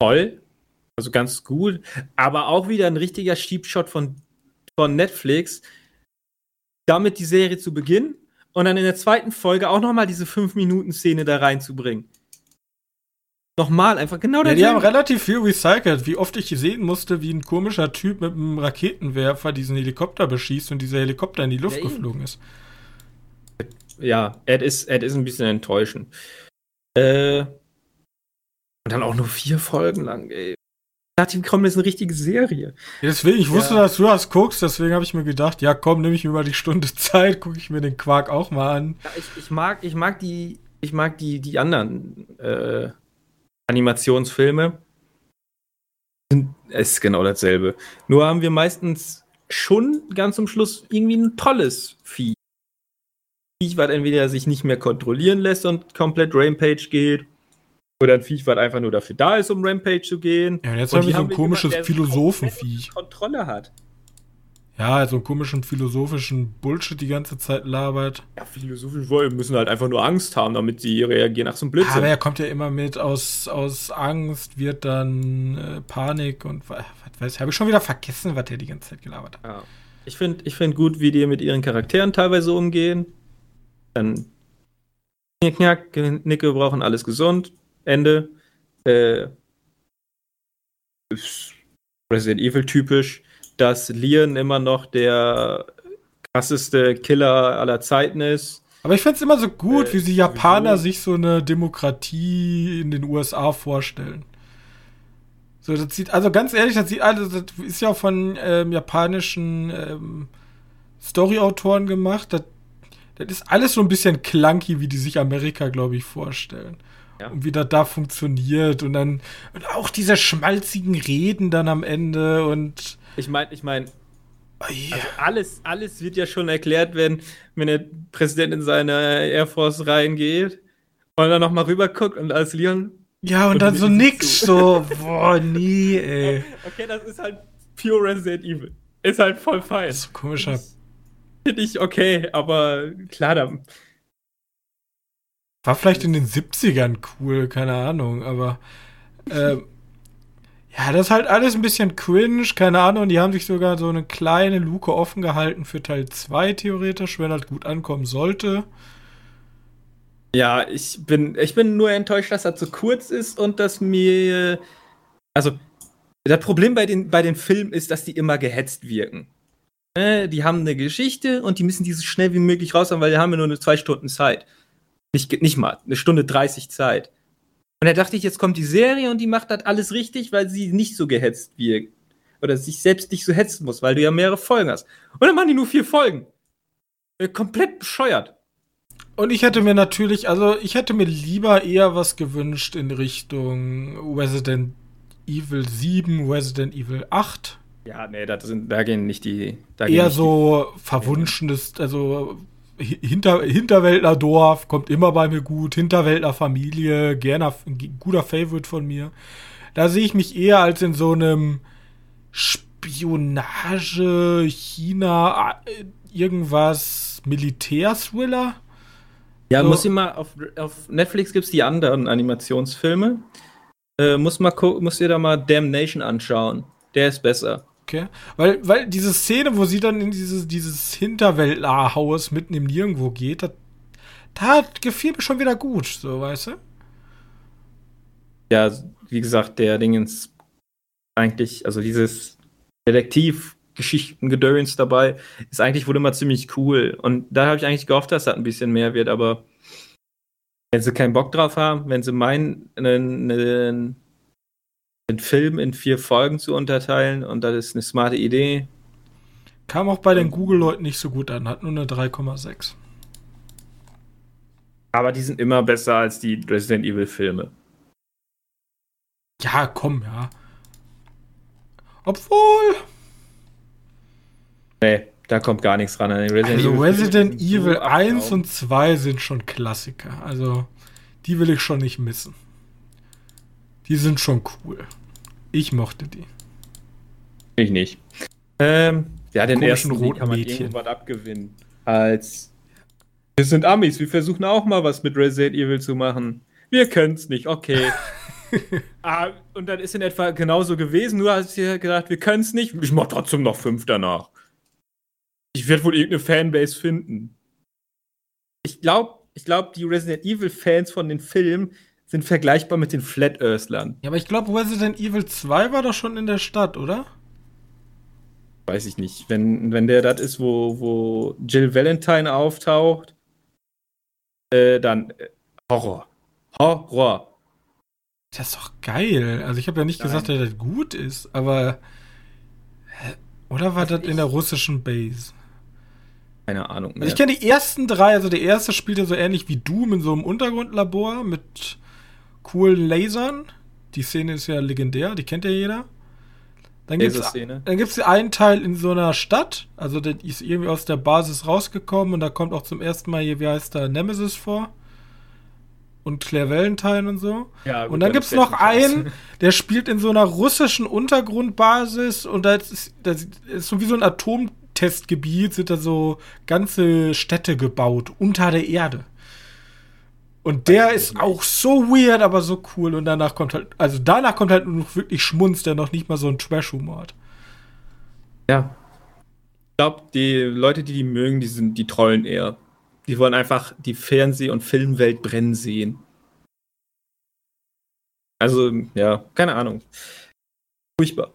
toll. Also ganz gut. Aber auch wieder ein richtiger Sheepshot von, von Netflix, damit die Serie zu beginnen und dann in der zweiten Folge auch nochmal diese 5-Minuten-Szene da reinzubringen. Nochmal, einfach genau der ja, Die haben relativ viel recycelt. Wie oft ich sehen musste, wie ein komischer Typ mit einem Raketenwerfer diesen Helikopter beschießt und dieser Helikopter in die Luft ja, geflogen ist. Ja, Ed ist, Ed ist ein bisschen enttäuschend. Äh, und dann auch nur vier Folgen lang, ey. dachte, komm, das ist eine richtige Serie. Ja, deswegen, ich wusste, ja. dass du das guckst, deswegen habe ich mir gedacht, ja komm, nehme ich mir mal die Stunde Zeit, gucke ich mir den Quark auch mal an. Ja, ich, ich, mag, ich mag die, ich mag die, die anderen äh, Animationsfilme. Es ist genau dasselbe. Nur haben wir meistens schon ganz zum Schluss irgendwie ein tolles Vieh. Viech, was entweder sich nicht mehr kontrollieren lässt und komplett Rampage geht, oder ein Viech, was einfach nur dafür da ist, um Rampage zu gehen. Ja, und jetzt und haben wir so ein komisches Philosophenviech. Kontrolle hat. Ja, so einen komischen philosophischen Bullshit die ganze Zeit labert. Ja, philosophisch wollen, müssen halt einfach nur Angst haben, damit sie reagieren nach so einem Blödsinn. Aber er kommt ja immer mit aus, aus Angst, wird dann äh, Panik und was weiß habe ich schon wieder vergessen, was er die ganze Zeit gelabert hat. Ja. Ich finde ich find gut, wie die mit ihren Charakteren teilweise umgehen. Dann Knick, Nicke brauchen alles gesund. Ende. Äh, Resident Evil typisch dass Leon immer noch der krasseste Killer aller Zeiten ist. Aber ich finde es immer so gut, äh, wie sie Japaner sowieso. sich so eine Demokratie in den USA vorstellen. So, das sieht, also ganz ehrlich, das sieht alles, das ist ja von ähm, japanischen ähm, Story-Autoren gemacht. Das, das ist alles so ein bisschen clunky, wie die sich Amerika, glaube ich, vorstellen. Ja. Und wie das da funktioniert. Und dann und auch diese schmalzigen Reden dann am Ende und ich meine, ich meine, oh, also alles, alles wird ja schon erklärt, wenn, wenn der Präsident in seine Air Force reingeht und dann nochmal rüber guckt und als Leon. Ja, und, und dann so nix, so, boah, nie, ey. Okay, das ist halt pure Resident Evil. Ist halt voll fein. So komischer. Finde ich okay, aber klar, da. War vielleicht in den 70ern cool, keine Ahnung, aber. Äh, ja, das ist halt alles ein bisschen cringe, keine Ahnung. Die haben sich sogar so eine kleine Luke offen gehalten für Teil 2 theoretisch, wenn das gut ankommen sollte. Ja, ich bin, ich bin nur enttäuscht, dass er zu kurz ist und dass mir. Also, das Problem bei den, bei den Filmen ist, dass die immer gehetzt wirken. Ne, die haben eine Geschichte und die müssen die so schnell wie möglich raus haben, weil die haben ja nur eine zwei Stunden Zeit. Nicht, nicht mal, eine Stunde 30 Zeit. Und da dachte ich, jetzt kommt die Serie und die macht das alles richtig, weil sie nicht so gehetzt wirkt. Oder sich selbst nicht so hetzen muss, weil du ja mehrere Folgen hast. Und dann machen die nur vier Folgen. Äh, komplett bescheuert. Und ich hätte mir natürlich, also ich hätte mir lieber eher was gewünscht in Richtung Resident Evil 7, Resident Evil 8. Ja, nee, das sind, da gehen nicht die. eher nicht so die, verwunschenes, also hinter, Hinterwäldler Dorf kommt immer bei mir gut. Hinterwäldler Familie, gerne ein guter Favorite von mir. Da sehe ich mich eher als in so einem Spionage, China, irgendwas Militär-Thriller. Ja, so. muss ich mal auf, auf Netflix gibt's die anderen Animationsfilme. Äh, muss mal muss ihr da mal Damnation anschauen. Der ist besser. Okay. Weil, weil diese Szene, wo sie dann in dieses, dieses Hinterwäldlerhaus mitten im Nirgendwo geht, das gefiel mir schon wieder gut, so, weißt du? Ja, wie gesagt, der Ding ist eigentlich, also dieses Detektivgeschichtengedöns dabei ist eigentlich wohl immer ziemlich cool. Und da habe ich eigentlich gehofft, dass das ein bisschen mehr wird, aber wenn sie keinen Bock drauf haben, wenn sie meinen, einen, einen den Film in vier Folgen zu unterteilen und das ist eine smarte Idee. Kam auch bei den Google-Leuten nicht so gut an, hat nur eine 3,6. Aber die sind immer besser als die Resident Evil-Filme. Ja, komm, ja. Obwohl. Nee, da kommt gar nichts ran an den Resident also Evil. Resident Evil so 1 und 2 sind schon Klassiker. Also, die will ich schon nicht missen. Die sind schon cool. Ich mochte die. Ich nicht. Ähm, ja, den ersten roten kann man Mädchen. irgendwann abgewinnen. Als wir sind Amis, wir versuchen auch mal was mit Resident Evil zu machen. Wir können es nicht, okay. ah, und dann ist in etwa genauso gewesen, nur hast du gedacht, wir können es nicht. Ich mach trotzdem noch fünf danach. Ich werde wohl irgendeine Fanbase finden. Ich glaube, ich glaube, die Resident Evil Fans von den Filmen sind vergleichbar mit den Flat Earthlern. Ja, aber ich glaube, Resident Evil 2 war doch schon in der Stadt, oder? Weiß ich nicht. Wenn, wenn der das ist, wo, wo Jill Valentine auftaucht, äh, dann äh, Horror. Horror. Das ist doch geil. Also ich habe ja nicht Nein. gesagt, dass das gut ist, aber oder war also das in der russischen Base? Keine Ahnung. Mehr. Also ich kenne die ersten drei. Also der erste spielt ja so ähnlich wie Doom in so einem Untergrundlabor mit coolen Lasern. Die Szene ist ja legendär, die kennt ja jeder. Dann gibt es einen Teil in so einer Stadt. Also der ist irgendwie aus der Basis rausgekommen und da kommt auch zum ersten Mal hier, wie heißt der, Nemesis vor und Claire Valentine und so. Ja, gut, und dann gibt es noch einen, der spielt in so einer russischen Untergrundbasis und da ist, das ist so wie so ein Atomtestgebiet, sind da so ganze Städte gebaut unter der Erde. Und der ist auch so weird, aber so cool. Und danach kommt halt, also danach kommt halt nur noch wirklich Schmunz, der noch nicht mal so ein Trash-Humor hat. Ja. Ich glaube, die Leute, die die mögen, die sind, die trollen eher. Die wollen einfach die Fernseh- und Filmwelt brennen sehen. Also, ja, keine Ahnung. Furchtbar.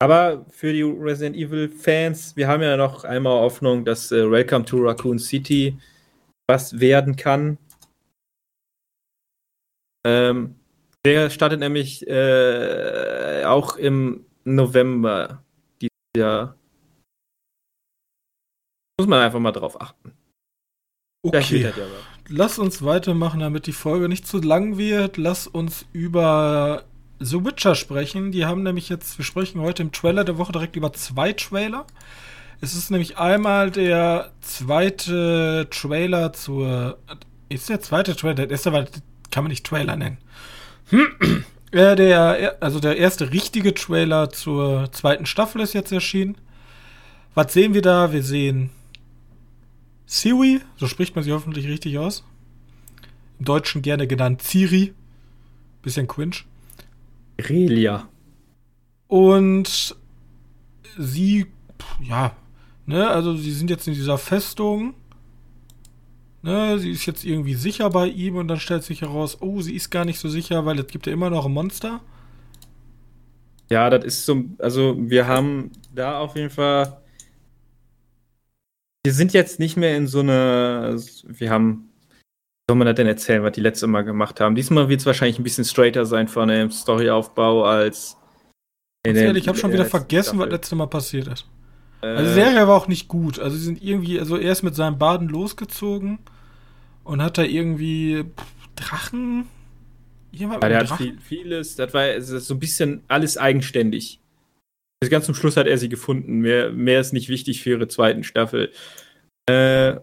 Aber für die Resident Evil Fans, wir haben ja noch einmal Hoffnung, dass äh, Welcome to Raccoon City was werden kann. Ähm, der startet nämlich äh, auch im November dieses Jahr. Muss man einfach mal drauf achten. Okay. Ja Lass uns weitermachen, damit die Folge nicht zu lang wird. Lass uns über The Witcher sprechen. Die haben nämlich jetzt, wir sprechen heute im Trailer der Woche direkt über zwei Trailer. Es ist nämlich einmal der zweite Trailer zur. Ist der zweite Trailer? Der erste war, kann man nicht Trailer nennen. äh, der, also der erste richtige Trailer zur zweiten Staffel ist jetzt erschienen. Was sehen wir da? Wir sehen Siri, so spricht man sie hoffentlich richtig aus. Im Deutschen gerne genannt Siri. Bisschen cringe. Relia. Und sie, ja, ne, also sie sind jetzt in dieser Festung. Ne, sie ist jetzt irgendwie sicher bei ihm und dann stellt sich heraus, oh, sie ist gar nicht so sicher, weil es gibt ja immer noch ein Monster. Ja, das ist so, also wir haben da auf jeden Fall wir sind jetzt nicht mehr in so einer. Wir haben. Wie soll man das denn erzählen, was die letzte Mal gemacht haben? Diesmal wird es wahrscheinlich ein bisschen straighter sein von dem Storyaufbau als. Den, ehrlich, ich habe schon wieder vergessen, Staffel. was letzte Mal passiert ist. Äh, also die Serie war auch nicht gut. Also sie sind irgendwie, also er ist mit seinem Baden losgezogen und hat da irgendwie Drachen. Ja, der hat viel, vieles, das war das so ein bisschen alles eigenständig. Bis ganz zum Schluss hat er sie gefunden. Mehr, mehr ist nicht wichtig für ihre zweiten Staffel. Äh,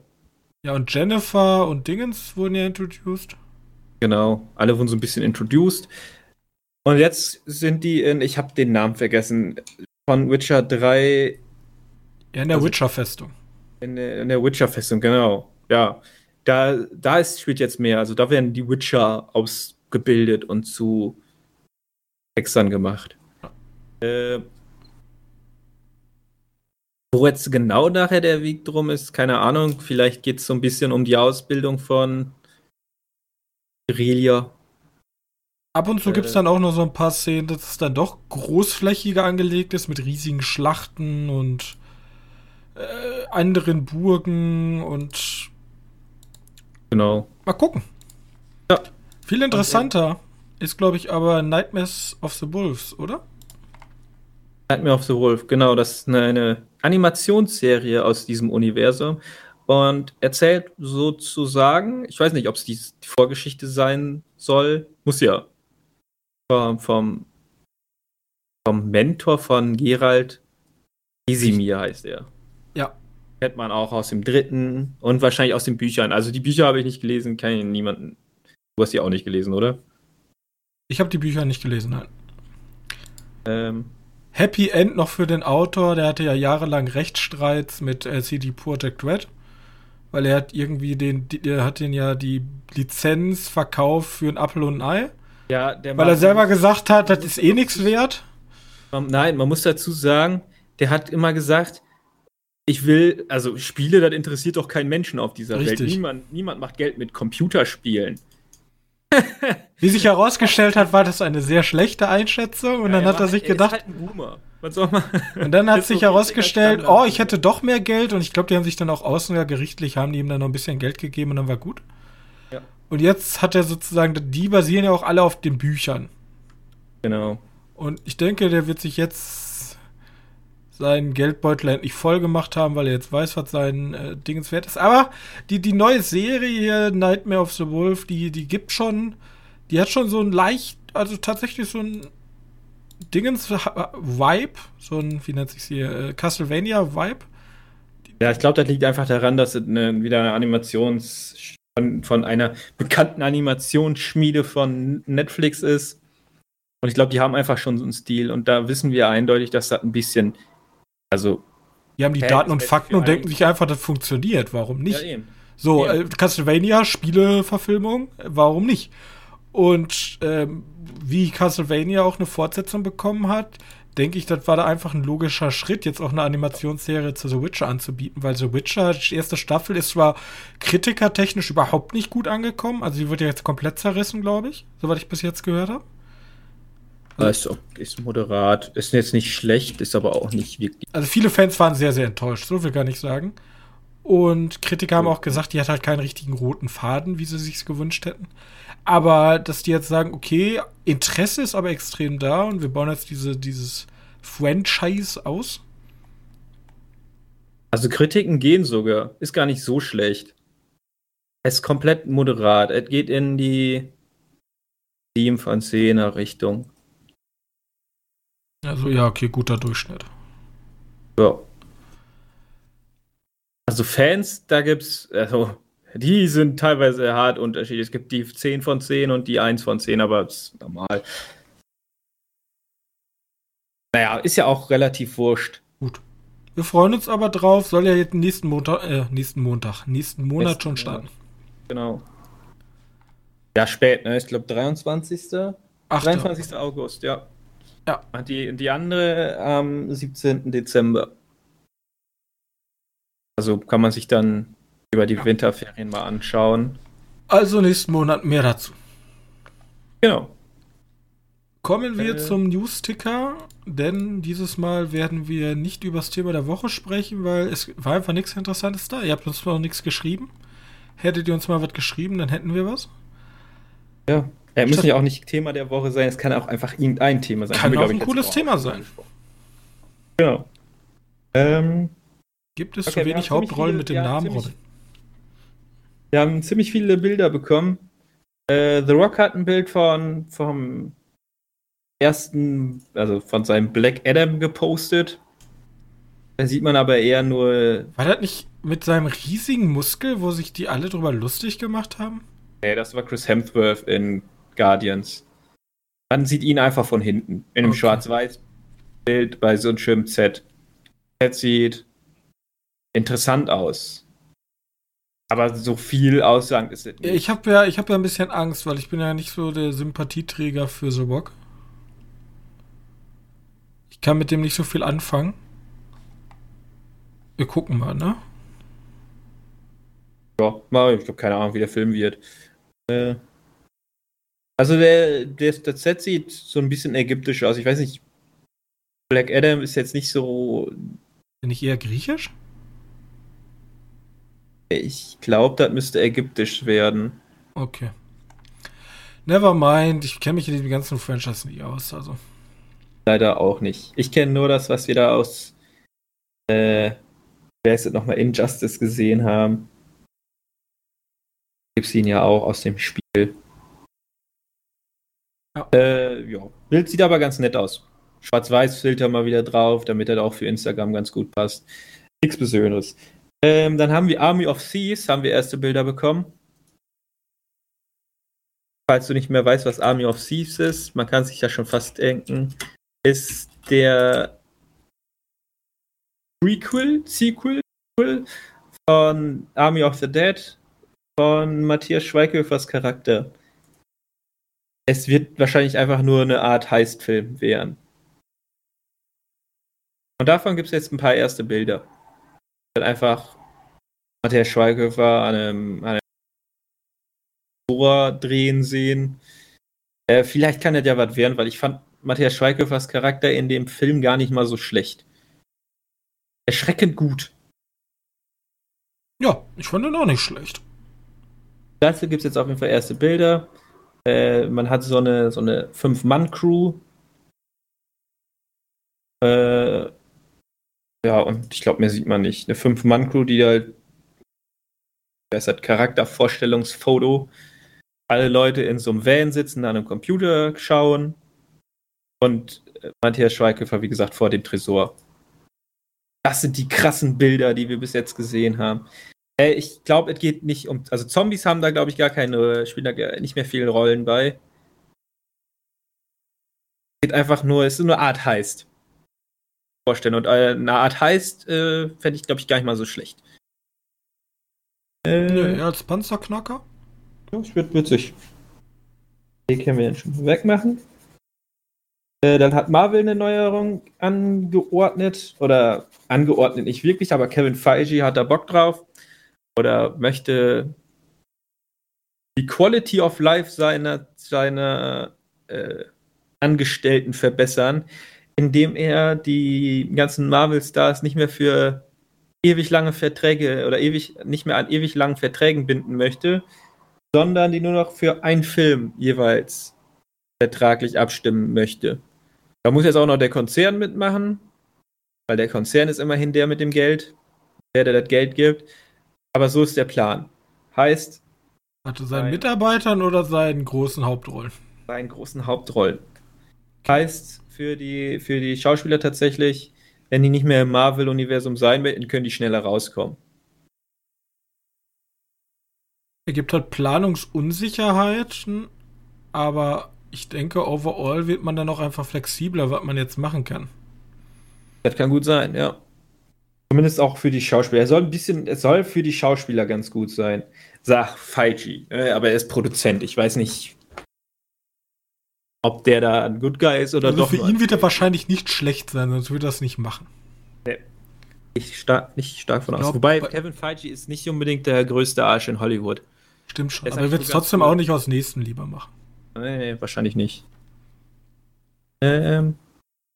ja, und Jennifer und Dingens wurden ja introduced. Genau, alle wurden so ein bisschen introduced. Und jetzt sind die in, ich habe den Namen vergessen, von Witcher 3. Ja, in der also, Witcher-Festung. In der, der Witcher-Festung, genau. Ja. Da, da ist, spielt jetzt mehr. Also da werden die Witcher ausgebildet und zu Hexern gemacht. Äh, wo jetzt genau nachher der Weg drum ist, keine Ahnung. Vielleicht geht es so ein bisschen um die Ausbildung von Irelia. Ab und zu äh, gibt es dann auch noch so ein paar Szenen, dass es dann doch großflächiger angelegt ist mit riesigen Schlachten und äh, anderen Burgen und genau. Mal gucken. Ja. Viel interessanter ist, glaube ich, aber Nightmares of the Wolves, oder? Nightmare of the Wolf, genau, das ist eine, eine Animationsserie aus diesem Universum und erzählt sozusagen, ich weiß nicht, ob es die, die, Vorgeschichte sein soll, muss ja, vom, vom, vom Mentor von Gerald, Isimir heißt er. Kennt man auch aus dem dritten und wahrscheinlich aus den Büchern. Also die Bücher habe ich nicht gelesen, kann ich niemanden. Du hast die auch nicht gelesen, oder? Ich habe die Bücher nicht gelesen, nein. Ähm, Happy End noch für den Autor, der hatte ja jahrelang Rechtsstreits mit äh, CD Projekt Red, weil er hat irgendwie den, der hat den ja die Lizenz verkauft für ein Apple und ein Ei. Ja, der weil er selber gesagt hat, das ist eh nichts wert. Nein, man muss dazu sagen, der hat immer gesagt, ich will, also Spiele, das interessiert doch keinen Menschen auf dieser Richtig. Welt. Niemand, niemand macht Geld mit Computerspielen. Wie sich herausgestellt hat, war das eine sehr schlechte Einschätzung und ja, dann hat er sich gedacht. Halt. Was soll man? Und dann hat sich herausgestellt, oh, ich hätte doch mehr Geld und ich glaube, die haben sich dann auch außen ja gerichtlich, haben die ihm dann noch ein bisschen Geld gegeben und dann war gut. Ja. Und jetzt hat er sozusagen, die basieren ja auch alle auf den Büchern. Genau. Und ich denke, der wird sich jetzt seinen Geldbeutel endlich voll gemacht haben, weil er jetzt weiß, was sein äh, Dingens wert ist. Aber die, die neue Serie Nightmare of the Wolf, die, die gibt schon, die hat schon so ein leicht, also tatsächlich so ein Dingens-Vibe, so ein, wie nennt sich hier, äh, Castlevania-Vibe. Ja, ich glaube, das liegt einfach daran, dass es eine, wieder eine Animations- von, von einer bekannten Animationsschmiede von Netflix ist. Und ich glaube, die haben einfach schon so einen Stil. Und da wissen wir eindeutig, dass das ein bisschen, also. Die haben die Daten und Fakten und denken sich einfach, das funktioniert. Warum nicht? Ja, eben. So, eben. Äh, Castlevania, Spieleverfilmung, warum nicht? Und ähm, wie Castlevania auch eine Fortsetzung bekommen hat, denke ich, das war da einfach ein logischer Schritt, jetzt auch eine Animationsserie zu The Witcher anzubieten, weil The Witcher, die erste Staffel, ist zwar kritikertechnisch überhaupt nicht gut angekommen, also die wird ja jetzt komplett zerrissen, glaube ich, soweit ich bis jetzt gehört habe. Ist, ist moderat, ist jetzt nicht schlecht, ist aber auch nicht wirklich. Also viele Fans waren sehr, sehr enttäuscht, so will ich gar nicht sagen. Und Kritiker haben auch gesagt, die hat halt keinen richtigen roten Faden, wie sie sich gewünscht hätten. Aber dass die jetzt sagen, okay, Interesse ist aber extrem da und wir bauen jetzt diese, dieses Franchise aus. Also Kritiken gehen sogar. Ist gar nicht so schlecht. Es ist komplett moderat. Es geht in die 7 von 10er Richtung. Also ja, okay, guter Durchschnitt. Ja. Also Fans, da gibt's, also die sind teilweise hart unterschiedlich. Es gibt die 10 von 10 und die 1 von 10, aber das ist normal. Naja, ist ja auch relativ wurscht. Gut. Wir freuen uns aber drauf. Soll ja jetzt nächsten Montag, äh, nächsten Montag, nächsten Monat nächsten schon starten. Genau. Ja, spät, ne? Ich glaube 23. Ach, 23. August, ja. Ja. Die, die andere am 17. Dezember. Also kann man sich dann über die Winterferien mal anschauen. Also nächsten Monat mehr dazu. Genau. Kommen wir äh, zum News-Ticker, denn dieses Mal werden wir nicht über das Thema der Woche sprechen, weil es war einfach nichts Interessantes da. Ihr habt uns noch nichts geschrieben. Hättet ihr uns mal was geschrieben, dann hätten wir was. Ja, er muss ja auch nicht Thema der Woche sein, es kann auch einfach irgendein Thema sein. Kann auch ein cooles Thema sein. Genau. Ähm, Gibt es okay, zu wenig Hauptrollen viele, mit dem ja, Namen Robin? Wir haben ziemlich viele Bilder bekommen. Äh, The Rock hat ein Bild von vom ersten, also von seinem Black Adam gepostet. Da sieht man aber eher nur. War das nicht mit seinem riesigen Muskel, wo sich die alle drüber lustig gemacht haben? Nee, das war Chris Hemsworth in Guardians. Man sieht ihn einfach von hinten. In einem okay. Schwarz-Weiß-Bild bei so einem schönen Z. Z sieht interessant aus. Aber so viel aussagend ist es nicht. Ich habe ja, hab ja ein bisschen Angst, weil ich bin ja nicht so der Sympathieträger für The Rock. Ich kann mit dem nicht so viel anfangen. Wir gucken mal, ne? Ja, mal, ich habe keine Ahnung, wie der Film wird. Äh, also der, der, das Set sieht so ein bisschen ägyptisch aus. Ich weiß nicht, Black Adam ist jetzt nicht so. Bin ich eher griechisch? Ich glaube, das müsste ägyptisch werden. Okay. Never mind, ich kenne mich in den ganzen Franchises nicht aus, also. Leider auch nicht. Ich kenne nur das, was wir da aus, äh, wer ist es nochmal, Injustice gesehen haben. Gibt's ihn ja auch aus dem Spiel. Äh, ja. Bild sieht aber ganz nett aus. Schwarz-Weiß-Filter mal wieder drauf, damit er auch für Instagram ganz gut passt. Nichts Besonderes. Ähm, dann haben wir Army of Thieves, haben wir erste Bilder bekommen. Falls du nicht mehr weißt, was Army of Thieves ist, man kann sich ja schon fast denken, ist der Prequel, Sequel von Army of the Dead von Matthias Schweighöfers Charakter. Es wird wahrscheinlich einfach nur eine Art Heistfilm werden. Und davon gibt es jetzt ein paar erste Bilder halt einfach Matthias Schweighöfer an einem, an einem Bohrer drehen sehen. Äh, vielleicht kann das ja was werden, weil ich fand Matthias Schweighöfers Charakter in dem Film gar nicht mal so schlecht. Erschreckend gut. Ja, ich fand ihn auch nicht schlecht. Dazu gibt es jetzt auf jeden Fall erste Bilder. Äh, man hat so eine, so eine Fünf-Mann-Crew. Äh, ja, und ich glaube, mehr sieht man nicht. Eine Fünf-Mann-Crew, die halt. Das hat Charaktervorstellungsfoto. Alle Leute in so einem Van sitzen, an einem Computer schauen. Und äh, Matthias Schweighöfer, wie gesagt, vor dem Tresor. Das sind die krassen Bilder, die wir bis jetzt gesehen haben. Äh, ich glaube, es geht nicht um. Also Zombies haben da, glaube ich, gar keine, spielen da nicht mehr viele Rollen bei. Es geht einfach nur, es ist nur eine Art Heist. Vorstellen. Und äh, eine Art Heist äh, fände ich, glaube ich, gar nicht mal so schlecht. Äh, Nö, als Panzerknacker? Das wird witzig. Den können wir dann schon wegmachen. Äh, dann hat Marvel eine Neuerung angeordnet. Oder angeordnet nicht wirklich, aber Kevin Feige hat da Bock drauf oder möchte die Quality of Life seiner, seiner äh, Angestellten verbessern, indem er die ganzen Marvel-Stars nicht mehr für ewig lange Verträge oder ewig nicht mehr an ewig langen Verträgen binden möchte, sondern die nur noch für einen Film jeweils vertraglich abstimmen möchte. Da muss jetzt auch noch der Konzern mitmachen, weil der Konzern ist immerhin der mit dem Geld, der, der das Geld gibt. Aber so ist der Plan. Heißt. Hatte seinen Mitarbeitern oder seinen großen Hauptrollen? Seinen großen Hauptrollen. Heißt für die, für die Schauspieler tatsächlich, wenn die nicht mehr im Marvel-Universum sein werden, können die schneller rauskommen. Er gibt halt Planungsunsicherheiten, aber ich denke, overall wird man dann auch einfach flexibler, was man jetzt machen kann. Das kann gut sein, ja. Zumindest auch für die Schauspieler. Er soll ein bisschen, es soll für die Schauspieler ganz gut sein. Sag Feige. Äh, aber er ist Produzent. Ich weiß nicht, ob der da ein Good Guy ist oder also doch. Für ihn wird er wahrscheinlich nicht schlecht sein, sonst würde er das nicht machen. Nee. Ich stark, nicht stark von aus. Wobei Kevin Feige ist nicht unbedingt der größte Arsch in Hollywood. Stimmt schon. Aber er wird es trotzdem auch nicht aus Nächstenliebe machen. Nee, nee, wahrscheinlich nicht. Ähm,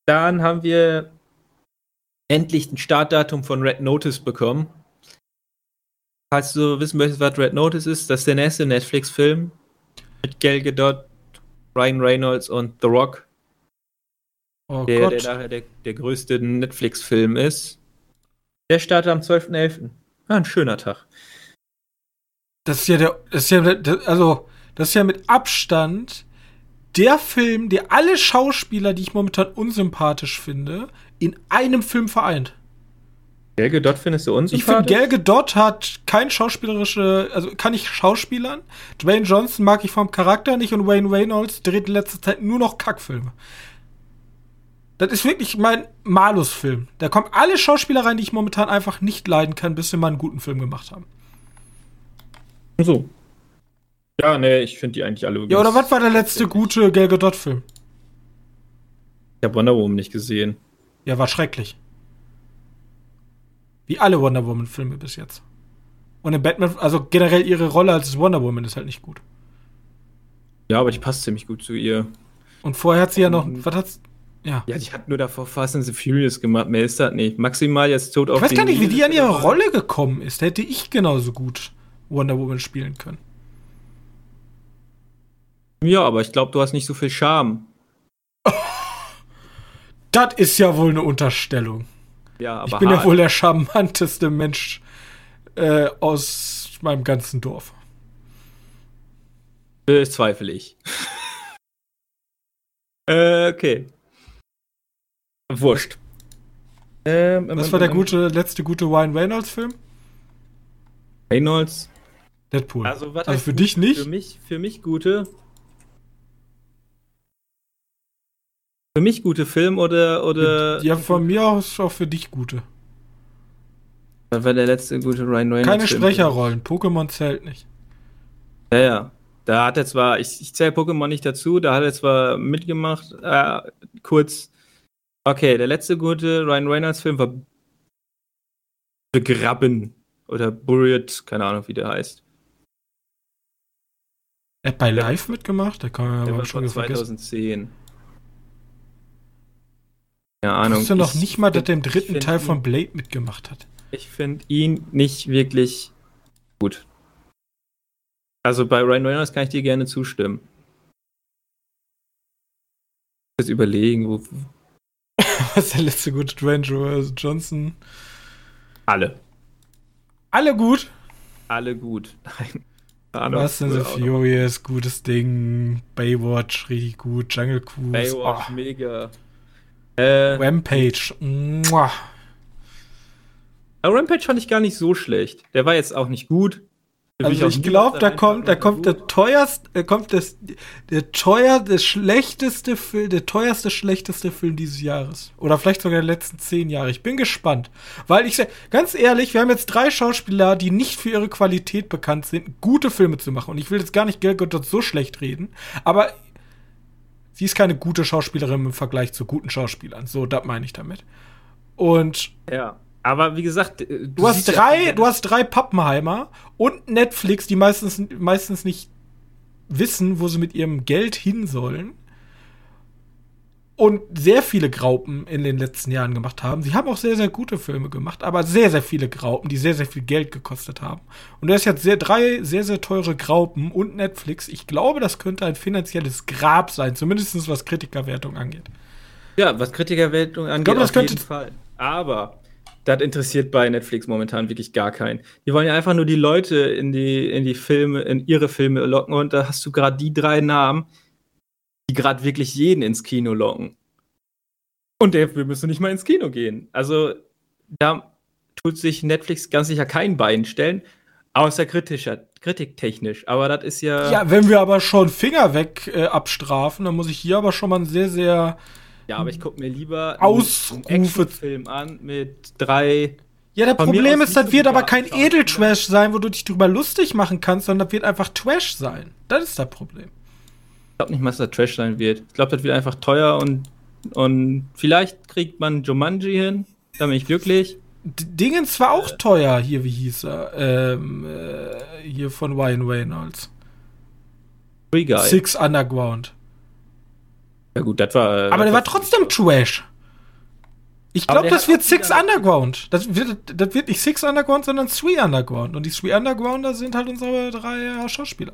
dann haben wir endlich ein Startdatum von Red Notice bekommen. Falls du wissen möchtest, was Red Notice ist, das ist der nächste Netflix-Film mit Gal Gadot, Ryan Reynolds und The Rock. Oh der, Gott. der nachher der, der größte Netflix-Film ist. Der startet am 12.11. Ah, ein schöner Tag. Das ist ja der, das ist ja, also, das ist ja mit Abstand der Film, der alle Schauspieler, die ich momentan unsympathisch finde, in einem Film vereint. Gal Gadot findest du unsympathisch? Ich finde, Gal Gadot hat kein schauspielerische, also kann ich schauspielern. Dwayne Johnson mag ich vom Charakter nicht und Wayne Reynolds dreht in letzter Zeit nur noch Kackfilme. Das ist wirklich mein Malus-Film. Da kommen alle Schauspieler rein, die ich momentan einfach nicht leiden kann, bis sie mal einen guten Film gemacht haben. So. Ja, nee, ich finde die eigentlich alle. Ja, oder was war der letzte gute Gal Gadot-Film? Ich habe Wonder Woman nicht gesehen. Ja, war schrecklich. Wie alle Wonder Woman-Filme bis jetzt. Und in Batman, also generell ihre Rolle als Wonder Woman ist halt nicht gut. Ja, aber die passt ziemlich gut zu ihr. Und vorher hat sie ja noch, was hat's, ja. Ja, die hat nur davor Fast and the Furious gemacht, mehr ist das nicht. Maximal jetzt tot auf Ich weiß gar nicht, wie die an ihre Rolle gekommen ist. Da hätte ich genauso gut Wonder Woman spielen können. Ja, aber ich glaube, du hast nicht so viel Charme. Das ist ja wohl eine Unterstellung. Ja, aber ich bin hart. ja wohl der charmanteste Mensch äh, aus meinem ganzen Dorf. Bezweifle ich. äh, okay. Wurscht. Ähm, Was war der gute, letzte gute Ryan Reynolds-Film? Reynolds? Deadpool. Also, also für dich nicht? Für mich, für mich gute Für mich gute Film oder. oder ja, von mir aus auch für dich gute. Das war der letzte gute Ryan Reynolds. Keine Film Sprecherrollen. Pokémon zählt nicht. Ja, ja. Da hat er zwar, ich, ich zähle Pokémon nicht dazu, da hat er zwar mitgemacht, äh, kurz. Okay, der letzte gute Ryan Reynolds Film war Begraben oder Buried, keine Ahnung, wie der heißt. Er hat bei Live mitgemacht? Da kann man ja aber schon 2010. Vergessen. Keine Ahnung. Ich wusste noch nicht mal, dass er im dritten Teil von Blade mitgemacht hat. Ich finde ihn nicht wirklich gut. Also bei Ryan Reynolds kann ich dir gerne zustimmen. Jetzt überlegen, wo. Was ist der letzte gute Dwayne Johnson? Alle. Alle gut? Alle gut. Nein. Was sind the Furious, gutes Ding. Baywatch, richtig gut. Jungle Cruise. Baywatch, oh. mega. Äh, Rampage. Mua. Rampage fand ich gar nicht so schlecht. Der war jetzt auch nicht gut. Also ich, ich glaube, da kommt, da kommt der teuerste, da kommt das, der teuer, der schlechteste Film, der teuerste, schlechteste Film dieses Jahres. Oder vielleicht sogar der letzten zehn Jahre. Ich bin gespannt. Weil ich ganz ehrlich, wir haben jetzt drei Schauspieler, die nicht für ihre Qualität bekannt sind, gute Filme zu machen. Und ich will jetzt gar nicht Gal Gadot so schlecht reden, aber sie ist keine gute Schauspielerin im Vergleich zu guten Schauspielern. So, das meine ich damit. Und ja. Aber wie gesagt, äh, du, du hast drei, ja, du hast drei Pappenheimer und Netflix, die meistens, meistens nicht wissen, wo sie mit ihrem Geld hin sollen. Und sehr viele Graupen in den letzten Jahren gemacht haben. Sie haben auch sehr, sehr gute Filme gemacht, aber sehr, sehr viele Graupen, die sehr, sehr viel Geld gekostet haben. Und du hast jetzt sehr, drei sehr, sehr teure Graupen und Netflix. Ich glaube, das könnte ein finanzielles Grab sein, zumindest was Kritikerwertung angeht. Ja, was Kritikerwertung angeht, ich glaube, das auf könnte jeden Fall. Aber das interessiert bei Netflix momentan wirklich gar keinen. Die wollen ja einfach nur die Leute in die, in die Filme, in ihre Filme locken und da hast du gerade die drei Namen, die gerade wirklich jeden ins Kino locken. Und der Film müsste nicht mal ins Kino gehen. Also da tut sich Netflix ganz sicher kein Bein stellen, außer kritischer, kritiktechnisch. Aber das ist ja. Ja, wenn wir aber schon Finger weg äh, abstrafen, dann muss ich hier aber schon mal ein sehr, sehr ja, aber ich gucke mir lieber einen Actionfilm an mit drei. Ja, das Problem ist, das wird aber kein Edeltrash sein, wo du dich drüber lustig machen kannst, sondern das wird einfach Trash sein. Das ist das Problem. Ich glaube nicht, dass das Trash sein wird. Ich glaube, das wird einfach teuer und, und vielleicht kriegt man Jumanji hin. Da bin ich glücklich. Dingens war auch teuer, hier, wie hieß er? Ähm, äh, hier von Ryan Reynolds. Free Guy. Six Underground. Ja gut, das war. Äh, aber der war trotzdem Trash. Ich glaube, das wird Six Underground. Das wird, das wird nicht Six Underground, sondern Three Underground. Und die Three Undergrounder sind halt unsere drei Schauspieler.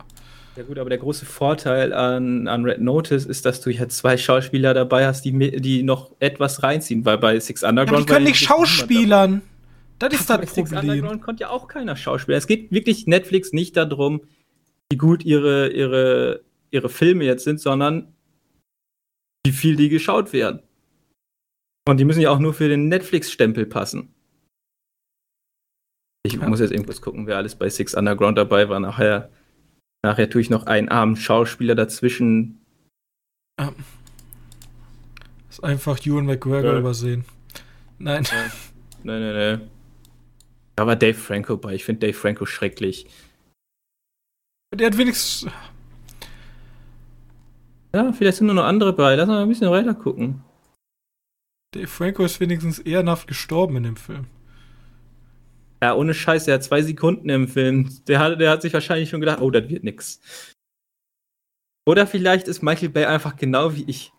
Ja gut, aber der große Vorteil an, an Red Notice ist, dass du jetzt zwei Schauspieler dabei hast, die, die noch etwas reinziehen, weil bei Six Underground. Ja, die können nicht schauspielern. Das ist das Problem. Six Underground konnte ja auch keiner Schauspieler. Es geht wirklich Netflix nicht darum, wie gut ihre, ihre, ihre Filme jetzt sind, sondern wie viel die geschaut werden. Und die müssen ja auch nur für den Netflix-Stempel passen. Ich ja. muss jetzt irgendwas gucken, wer alles bei Six Underground dabei war. Nachher, nachher tue ich noch einen armen Schauspieler dazwischen. Ja. Ist einfach Ewan McGregor ja. übersehen. Nein. Ja. Nein, nein, nein. Da war Dave Franco bei. Ich finde Dave Franco schrecklich. Der hat wenigstens. Ja, vielleicht sind nur noch andere bei. Lass mal ein bisschen weiter gucken. Dave Franco ist wenigstens ehrenhaft gestorben in dem Film. Ja, ohne Scheiß, der hat zwei Sekunden im Film. Der hat, der hat sich wahrscheinlich schon gedacht, oh, das wird nix. Oder vielleicht ist Michael Bay einfach genau wie ich.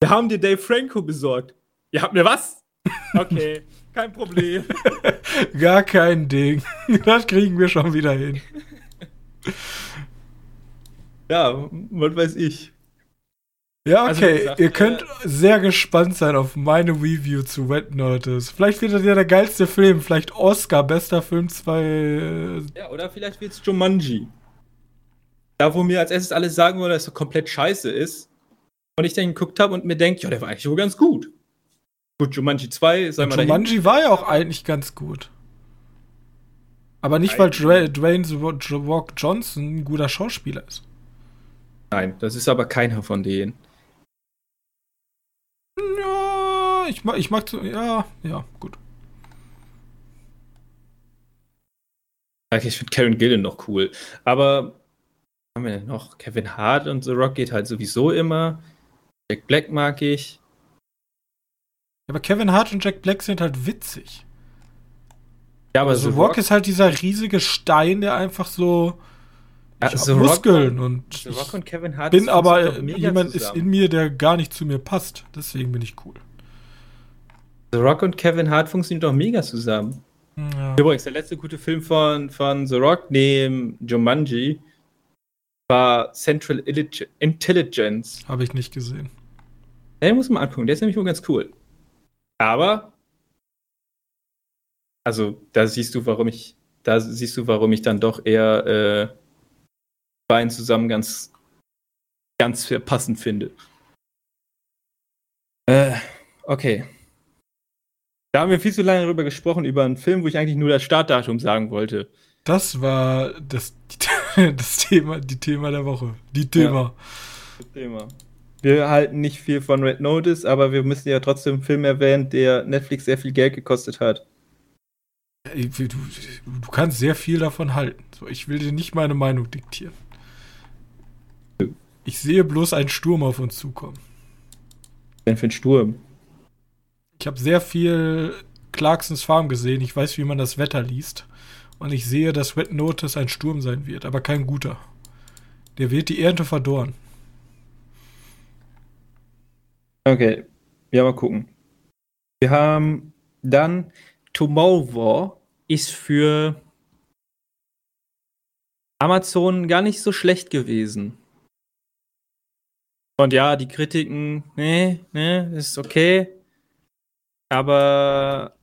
Wir haben dir Dave Franco besorgt. Ihr habt mir was? Okay, kein Problem. Gar kein Ding. Das kriegen wir schon wieder hin. Ja, was weiß ich. Ja, also, okay. Also, gesagt, Ihr könnt äh, sehr gespannt sein auf meine Review zu Wet Notice. Vielleicht wird das ja der geilste Film. Vielleicht Oscar, bester Film 2. Äh, ja, oder vielleicht wird es Jumanji. Da, wo mir als erstes alles sagen wollen, dass es so komplett scheiße ist. Und ich dann geguckt habe und mir denke, ja, der war eigentlich wohl ganz gut. Gut, Jumanji 2, sagen wir Jumanji war ja auch eigentlich ganz gut. Aber nicht, weil Dwayne Rock Johnson ein guter Schauspieler ist. Nein, das ist aber keiner von denen. Ja, ich mag, ich mag, ja, ja, gut. Ich finde Karen Gillen noch cool. Aber haben wir noch Kevin Hart und The Rock geht halt sowieso immer. Jack Black mag ich. aber Kevin Hart und Jack Black sind halt witzig. Ja, aber also The Rock, Rock ist halt dieser riesige Stein, der einfach so ja, Muskeln Rock, und The Rock und Kevin Hart bin aber jemand zusammen. ist in mir, der gar nicht zu mir passt. Deswegen bin ich cool. The Rock und Kevin Hart funktionieren doch mega zusammen. Ja. Übrigens, der letzte gute Film von, von The Rock neben Jumanji war Central Intelligence. Habe ich nicht gesehen. Den muss man angucken, der ist nämlich nur ganz cool. Aber, also da siehst du, warum ich, da siehst du, warum ich dann doch eher äh, beiden zusammen ganz, ganz passend finde. Äh, okay. Da haben wir viel zu lange darüber gesprochen, über einen Film, wo ich eigentlich nur das Startdatum sagen wollte. Das war das, das Thema, die Thema der Woche. Die Thema. Ja, das Thema. Wir halten nicht viel von Red Notice, aber wir müssen ja trotzdem einen Film erwähnen, der Netflix sehr viel Geld gekostet hat. Du, du kannst sehr viel davon halten. Ich will dir nicht meine Meinung diktieren. Ich sehe bloß einen Sturm auf uns zukommen. Was denn für ein Sturm? Ich habe sehr viel Clarksons Farm gesehen. Ich weiß, wie man das Wetter liest. Und ich sehe, dass Red Notice ein Sturm sein wird, aber kein guter. Der wird die Ernte verdorren. Okay, ja, mal gucken. Wir haben dann Tomorrow ist für Amazon gar nicht so schlecht gewesen. Und ja, die Kritiken, ne, ne, ist okay. Aber,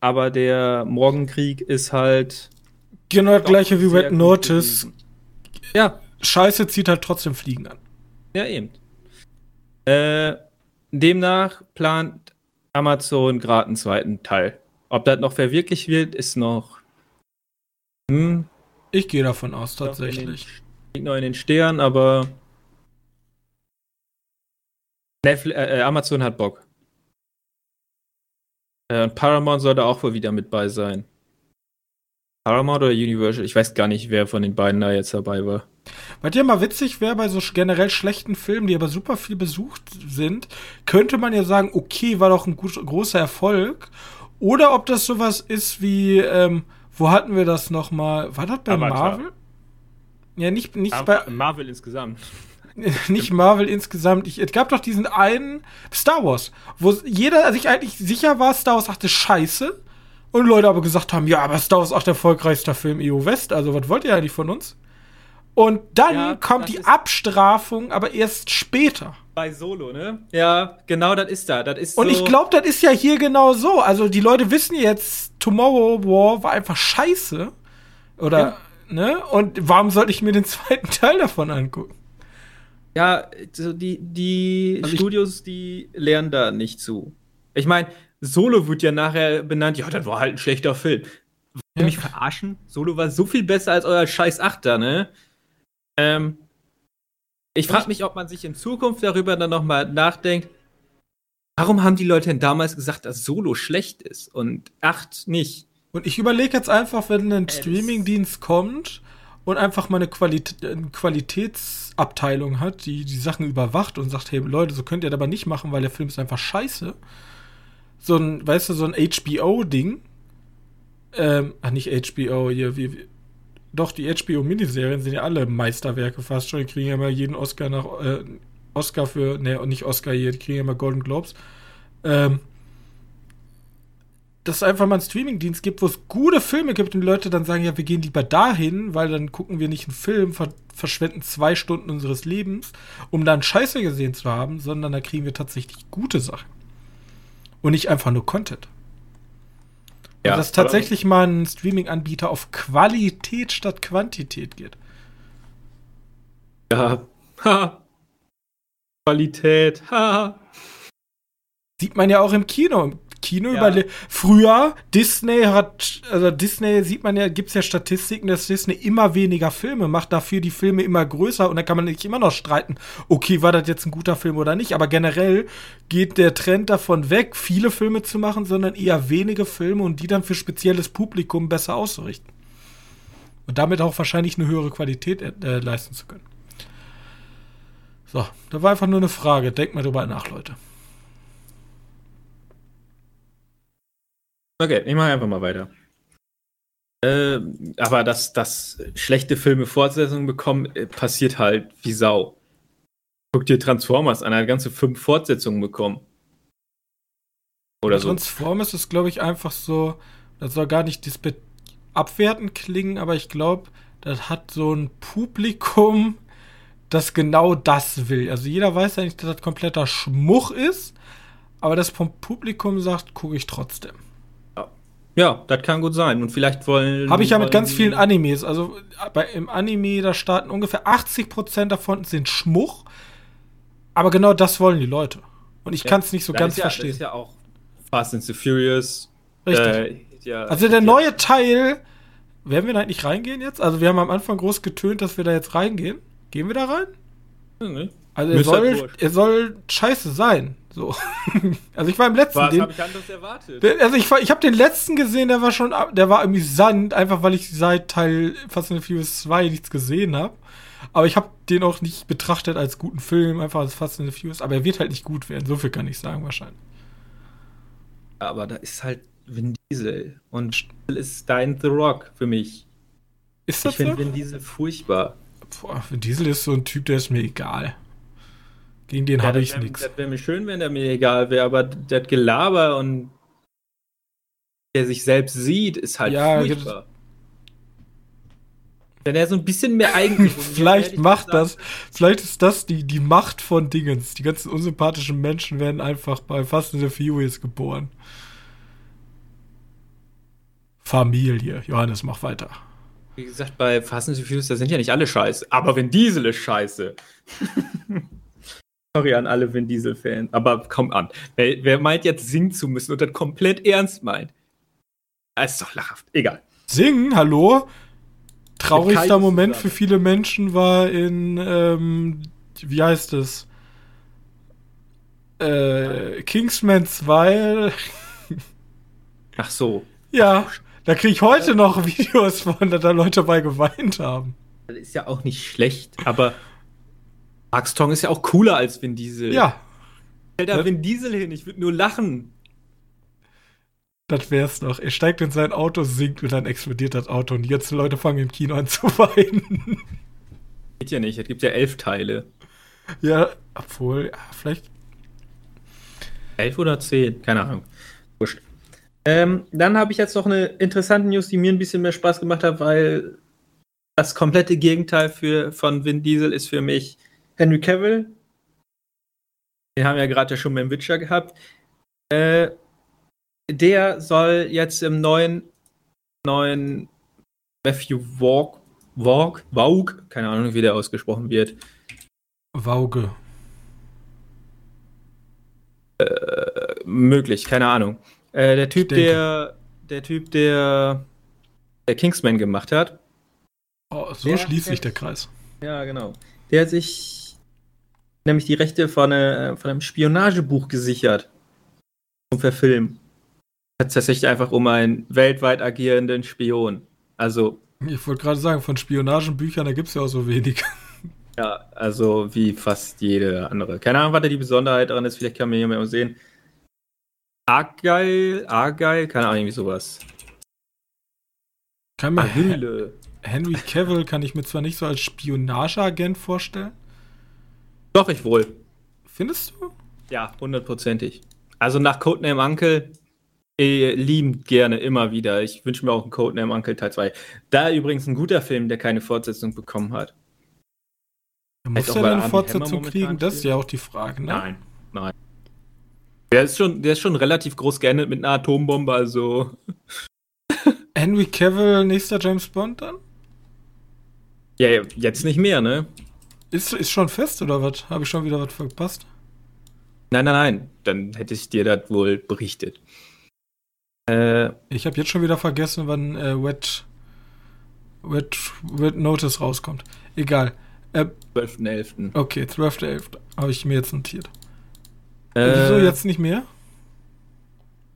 aber der Morgenkrieg ist halt Genau das gleiche wie Red Notice. Ja. Scheiße zieht halt trotzdem Fliegen an. Ja, eben. Äh, demnach plant Amazon gerade einen zweiten Teil. Ob das noch verwirklicht wird, ist noch. Hm, ich gehe davon aus, tatsächlich. Liegt noch in den Sternen, aber. Netflix, äh, äh, Amazon hat Bock. Äh, Paramount sollte auch wohl wieder mit bei sein. Paramount oder Universal? Ich weiß gar nicht, wer von den beiden da jetzt dabei war. Was ja mal witzig wäre, bei so generell schlechten Filmen, die aber super viel besucht sind, könnte man ja sagen, okay, war doch ein gut, großer Erfolg. Oder ob das sowas ist wie, ähm, wo hatten wir das nochmal? War das bei Avatar. Marvel? Ja, nicht, nicht bei. Marvel insgesamt. nicht Marvel insgesamt. Ich, es gab doch diesen einen Star Wars, wo jeder sich eigentlich sicher war, Star Wars sagte Scheiße. Und Leute aber gesagt haben, ja, aber Star Wars ist auch der erfolgreichste Film EU West, also was wollt ihr eigentlich von uns? Und dann ja, kommt die Abstrafung, aber erst später. Bei Solo, ne? Ja, genau, das ist da. Das ist Und so ich glaube, das ist ja hier genau so. Also die Leute wissen jetzt, Tomorrow War war einfach scheiße. Oder, ja. ne? Und warum sollte ich mir den zweiten Teil davon angucken? Ja, so die, die also Studios, die lernen da nicht zu. Ich meine, Solo wird ja nachher benannt, ja, das war halt ein schlechter Film. Wollt ihr mich verarschen? Solo war so viel besser als euer scheiß Achter, ne? Ähm, ich frage mich, ob man sich in Zukunft darüber dann nochmal nachdenkt, warum haben die Leute denn damals gesagt, dass Solo schlecht ist und Acht nicht? Und ich überlege jetzt einfach, wenn ein Streamingdienst kommt und einfach mal eine, Qualität, Qualitätsabteilung hat, die die Sachen überwacht und sagt, hey Leute, so könnt ihr das aber nicht machen, weil der Film ist einfach scheiße so ein, weißt du, so ein HBO-Ding. Ähm, ach, nicht HBO, hier, wie, wie doch, die HBO-Miniserien sind ja alle Meisterwerke fast schon. Die kriegen ja immer jeden Oscar nach, äh, Oscar für, ne, nicht Oscar hier, die kriegen ja immer Golden Globes. Ähm, dass es einfach mal einen Streamingdienst gibt, wo es gute Filme gibt und die Leute dann sagen, ja, wir gehen lieber dahin, weil dann gucken wir nicht einen Film, ver verschwenden zwei Stunden unseres Lebens, um dann Scheiße gesehen zu haben, sondern da kriegen wir tatsächlich gute Sachen und nicht einfach nur Content. Ja, dass tatsächlich mal ein Streaming-Anbieter auf Qualität statt Quantität geht. Ja. Ha. Qualität. Ha. Sieht man ja auch im Kino. Kino ja. überlebt. Früher, Disney hat, also Disney sieht man ja, gibt es ja Statistiken, dass Disney immer weniger Filme macht, dafür die Filme immer größer und da kann man nicht immer noch streiten, okay, war das jetzt ein guter Film oder nicht, aber generell geht der Trend davon weg, viele Filme zu machen, sondern eher wenige Filme und die dann für spezielles Publikum besser auszurichten. Und damit auch wahrscheinlich eine höhere Qualität äh, leisten zu können. So, da war einfach nur eine Frage. Denkt mal drüber nach, Leute. Okay, ich mache einfach mal weiter. Äh, aber dass, dass schlechte Filme Fortsetzungen bekommen, äh, passiert halt wie Sau. Guck dir Transformers an, er hat ganze fünf Fortsetzungen bekommen. Oder so. Transformers ist, glaube ich, einfach so, das soll gar nicht abwertend klingen, aber ich glaube, das hat so ein Publikum, das genau das will. Also jeder weiß ja nicht, dass das kompletter Schmuch ist, aber das vom Publikum sagt, gucke ich trotzdem. Ja, das kann gut sein. Und vielleicht wollen. Habe ich ja mit ganz vielen Animes. Also bei, im Anime, da starten ungefähr 80% davon sind Schmuch. Aber genau das wollen die Leute. Und ich ja, kann es nicht so ganz ja, verstehen. Das ist ja auch Fast and the Furious. Richtig. Äh, ja, also der neue Teil. Werden wir da eigentlich reingehen jetzt? Also wir haben am Anfang groß getönt, dass wir da jetzt reingehen. Gehen wir da rein? Nee. Also er soll, er soll scheiße sein. So. also ich war im letzten. Was habe ich anders erwartet? Also ich, ich habe den letzten gesehen, der war schon, der war irgendwie Sand, einfach weil ich seit Teil Fast and Furious 2 nichts gesehen habe. Aber ich habe den auch nicht betrachtet als guten Film, einfach als Fast and Furious. Aber er wird halt nicht gut werden, so viel kann ich sagen wahrscheinlich. Aber da ist halt Vin Diesel und ist dein The Rock für mich. Ist das Ich finde so? Vin Diesel furchtbar. Boah, Vin Diesel ist so ein Typ, der ist mir egal. Gegen den ja, habe ich nichts. Das wäre mir schön, wenn der mir egal wäre, aber das Gelaber und der sich selbst sieht, ist halt ja, furchtbar. Wenn er so ein bisschen mehr eigentlich. vielleicht macht das, vielleicht ist das die, die Macht von Dingens. Die ganzen unsympathischen Menschen werden einfach bei Fast and the Furious geboren. Familie. Johannes, mach weiter. Wie gesagt, bei Fast and the Furious, da sind ja nicht alle scheiße. Aber wenn Diesel ist scheiße. Sorry an alle Vin Diesel-Fans, aber komm an. Wer, wer, meint jetzt singen zu müssen und das komplett ernst meint? Das ist doch lachhaft. Egal. Singen? Hallo? Traurigster Moment für viele Menschen war in, ähm, wie heißt es? Äh, Kingsman 2. Ach so. Ja, da kriege ich heute noch Videos von, da da Leute dabei geweint haben. Das ist ja auch nicht schlecht, aber Max Tong ist ja auch cooler als Vin Diesel. Ja. Stell da Vin Diesel hin, ich würde nur lachen. Das wär's noch. Er steigt in sein Auto, singt und dann explodiert das Auto und jetzt Leute fangen im Kino an zu weinen. Geht ja nicht, es gibt ja elf Teile. Ja, obwohl, vielleicht. Elf oder zehn, keine Ahnung. Wurscht. Ähm, dann habe ich jetzt noch eine interessante News, die mir ein bisschen mehr Spaß gemacht hat, weil das komplette Gegenteil für, von Vin Diesel ist für mich Henry Cavill, den haben wir ja gerade schon beim Witcher gehabt, äh, der soll jetzt im neuen, neuen Matthew Walk, Walk, Vaug, keine Ahnung, wie der ausgesprochen wird. Vauge. Äh, möglich, keine Ahnung. Äh, der Typ, der, der Typ, der, der Kingsman gemacht hat. Oh, so schließt sich der Kreis. Ja, genau. Der hat sich nämlich die Rechte von, äh, von einem Spionagebuch gesichert. Zum Verfilmen. Tatsächlich einfach um einen weltweit agierenden Spion. Also. Ich wollte gerade sagen, von Spionagenbüchern, da gibt es ja auch so wenig. Ja, also wie fast jede andere. Keine Ahnung, was da die Besonderheit daran ist. Vielleicht kann man hier mal sehen. Argyle, Argyle, keine Ahnung, irgendwie sowas. Kann man Hülle. Henry Cavill kann ich mir zwar nicht so als Spionageagent vorstellen, doch, ich wohl. Findest du? Ja, hundertprozentig. Also nach Codename Uncle liebend gerne immer wieder. Ich wünsche mir auch einen Codename Uncle Teil 2. Da übrigens ein guter Film, der keine Fortsetzung bekommen hat. Er muss ja eine Fortsetzung kriegen, das ist ja auch die Frage, ne? Nein, nein. Der ist schon, der ist schon relativ groß geendet mit einer Atombombe, also. Henry Cavill, nächster James Bond dann? Ja, jetzt nicht mehr, ne? Ist, ist schon fest oder was? Habe ich schon wieder was verpasst? Nein, nein, nein. Dann hätte ich dir das wohl berichtet. Äh, ich habe jetzt schon wieder vergessen, wann äh, Wet, Wet, Wet Notice rauskommt. Egal. Äh, 12.11. Okay, 12.11. Habe ich mir jetzt notiert. Äh, Wieso jetzt nicht mehr?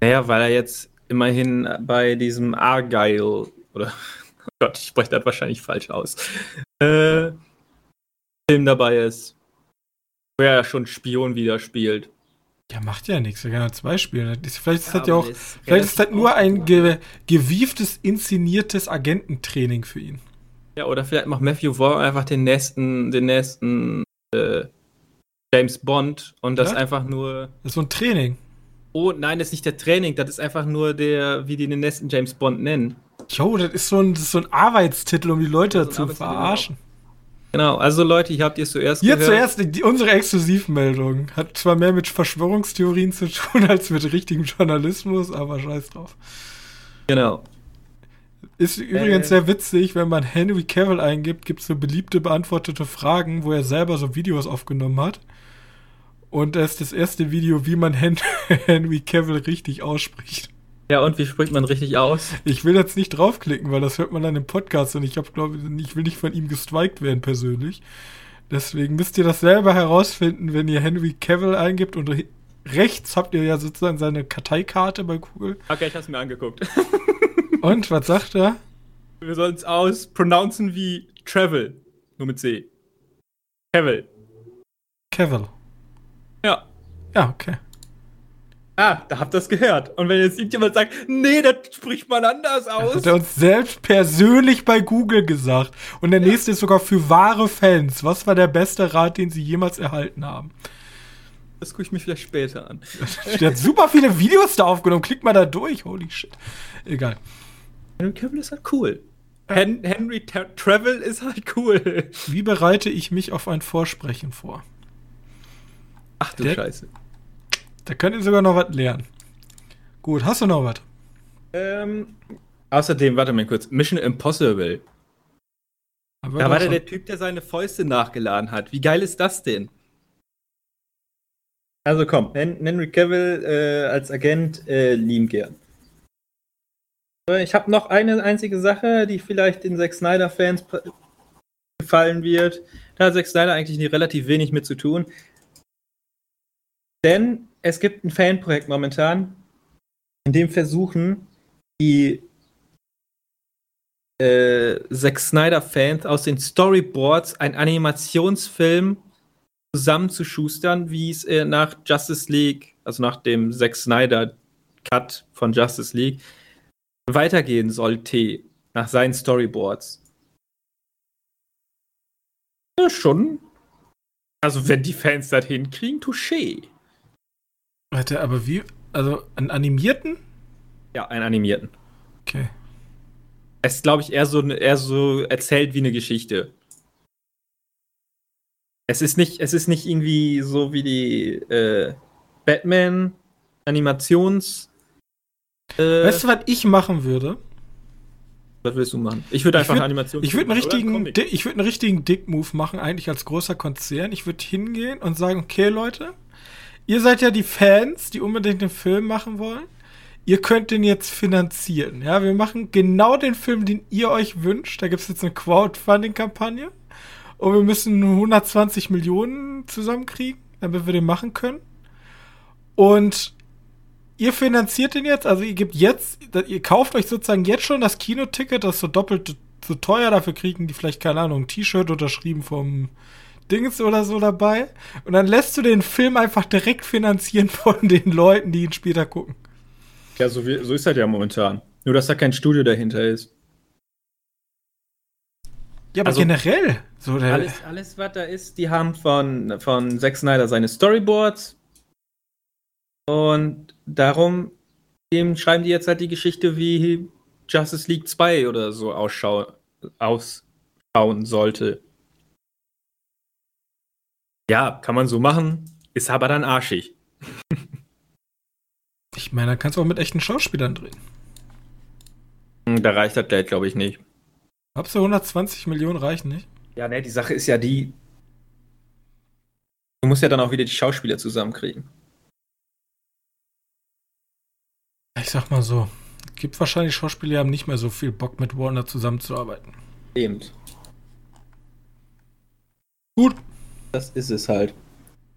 Naja, weil er jetzt immerhin bei diesem Argyle oder oh Gott, ich spreche das wahrscheinlich falsch aus. Äh, Film dabei ist. Wo er ja schon Spion wieder spielt. Ja, macht ja nichts. Er kann ja zwei spielen. Vielleicht ist ja, das ja auch. Ist vielleicht ist das nur ein ge gewieftes, inszeniertes Agententraining für ihn. Ja, oder vielleicht macht Matthew Vaughn einfach den nächsten, den nächsten äh, James Bond und das ja? einfach nur. Das ist so ein Training. Oh, nein, das ist nicht der Training, das ist einfach nur der, wie die den nächsten James Bond nennen. Jo, das ist so ein, das ist so ein Arbeitstitel, um die Leute so zu verarschen. Genau, also Leute, ich habt ihr zuerst Hier gehört. zuerst die, unsere Exklusivmeldung. Hat zwar mehr mit Verschwörungstheorien zu tun als mit richtigem Journalismus, aber scheiß drauf. Genau. Ist übrigens äh, sehr witzig, wenn man Henry Cavill eingibt, gibt es so beliebte beantwortete Fragen, wo er selber so Videos aufgenommen hat. Und das ist das erste Video, wie man Henry Cavill richtig ausspricht. Ja, und wie spricht man richtig aus? Ich will jetzt nicht draufklicken, weil das hört man dann im Podcast und ich habe glaube ich will nicht von ihm gestrikt werden persönlich. Deswegen müsst ihr das selber herausfinden, wenn ihr Henry Cavill eingibt und rechts habt ihr ja sozusagen seine Karteikarte bei Google. Okay, ich hab's mir angeguckt. und was sagt er? Wir sollen es aus pronouncen wie Travel, nur mit C. Cavill. Cavill. Ja. Ja, okay. Ah, da habt ihr es gehört. Und wenn jetzt irgendjemand sagt, nee, das spricht man anders aus. Das hat er uns selbst persönlich bei Google gesagt. Und der ja. nächste ist sogar für wahre Fans. Was war der beste Rat, den sie jemals erhalten haben? Das gucke ich mir vielleicht später an. Der hat super viele Videos da aufgenommen. Klick mal da durch. Holy shit. Egal. Henry Cavill ist halt cool. Hen Henry Tra Travel ist halt cool. Wie bereite ich mich auf ein Vorsprechen vor? Ach du der, Scheiße. Da könnt ihr sogar noch was lernen. Gut, hast du noch was? Ähm, außerdem, warte mal kurz. Mission Impossible. Aber da war der, der Typ, der seine Fäuste nachgeladen hat. Wie geil ist das denn? Also komm, Henry Cavill äh, als Agent äh, lieben gern. Ich habe noch eine einzige Sache, die vielleicht den Zack Snyder-Fans gefallen wird. Da hat Zack Snyder eigentlich relativ wenig mit zu tun. Denn es gibt ein Fanprojekt momentan, in dem versuchen die äh, Zack Snyder-Fans aus den Storyboards einen Animationsfilm zusammenzuschustern, wie es äh, nach Justice League, also nach dem Zack Snyder-Cut von Justice League, weitergehen sollte, nach seinen Storyboards. Ja, schon. Also, wenn die Fans das hinkriegen, touché. Warte, aber wie? Also einen animierten? Ja, einen animierten. Okay. Es ist, glaube ich, eher so, eher so erzählt wie eine Geschichte. Es ist nicht, es ist nicht irgendwie so wie die äh, Batman-Animations. Äh, weißt du, was ich machen würde? Was willst du machen? Ich würde einfach ich würd, Animation. Ich würde einen richtigen, ich würde einen richtigen Dick-Move machen, eigentlich als großer Konzern. Ich würde hingehen und sagen, okay, Leute, ihr seid ja die Fans, die unbedingt den Film machen wollen. Ihr könnt den jetzt finanzieren. Ja, wir machen genau den Film, den ihr euch wünscht. Da gibt es jetzt eine Crowdfunding-Kampagne. Und wir müssen 120 Millionen zusammenkriegen, damit wir den machen können. Und ihr finanziert den jetzt, also ihr gebt jetzt, ihr kauft euch sozusagen jetzt schon das Kinoticket, das ist so doppelt so teuer, dafür kriegen die vielleicht, keine Ahnung, ein T-Shirt unterschrieben vom Dings oder so dabei. Und dann lässt du den Film einfach direkt finanzieren von den Leuten, die ihn später gucken. Ja, so, wie, so ist halt ja momentan. Nur, dass da kein Studio dahinter ist. Ja, aber also, generell. So alles, alles, was da ist, die haben von, von Zack Snyder seine Storyboards. Und darum dem schreiben die jetzt halt die Geschichte, wie Justice League 2 oder so ausschau ausschauen sollte. Ja, kann man so machen, ist aber dann arschig. ich meine, da kannst du auch mit echten Schauspielern drehen. Hm, da reicht das Geld, glaube ich, nicht. Glaubst du, 120 Millionen reichen nicht? Ja, ne, die Sache ist ja die. Du musst ja dann auch wieder die Schauspieler zusammenkriegen. Ich sag mal so, es gibt wahrscheinlich Schauspieler, die haben nicht mehr so viel Bock mit Warner zusammenzuarbeiten. Eben. Gut, das ist es halt.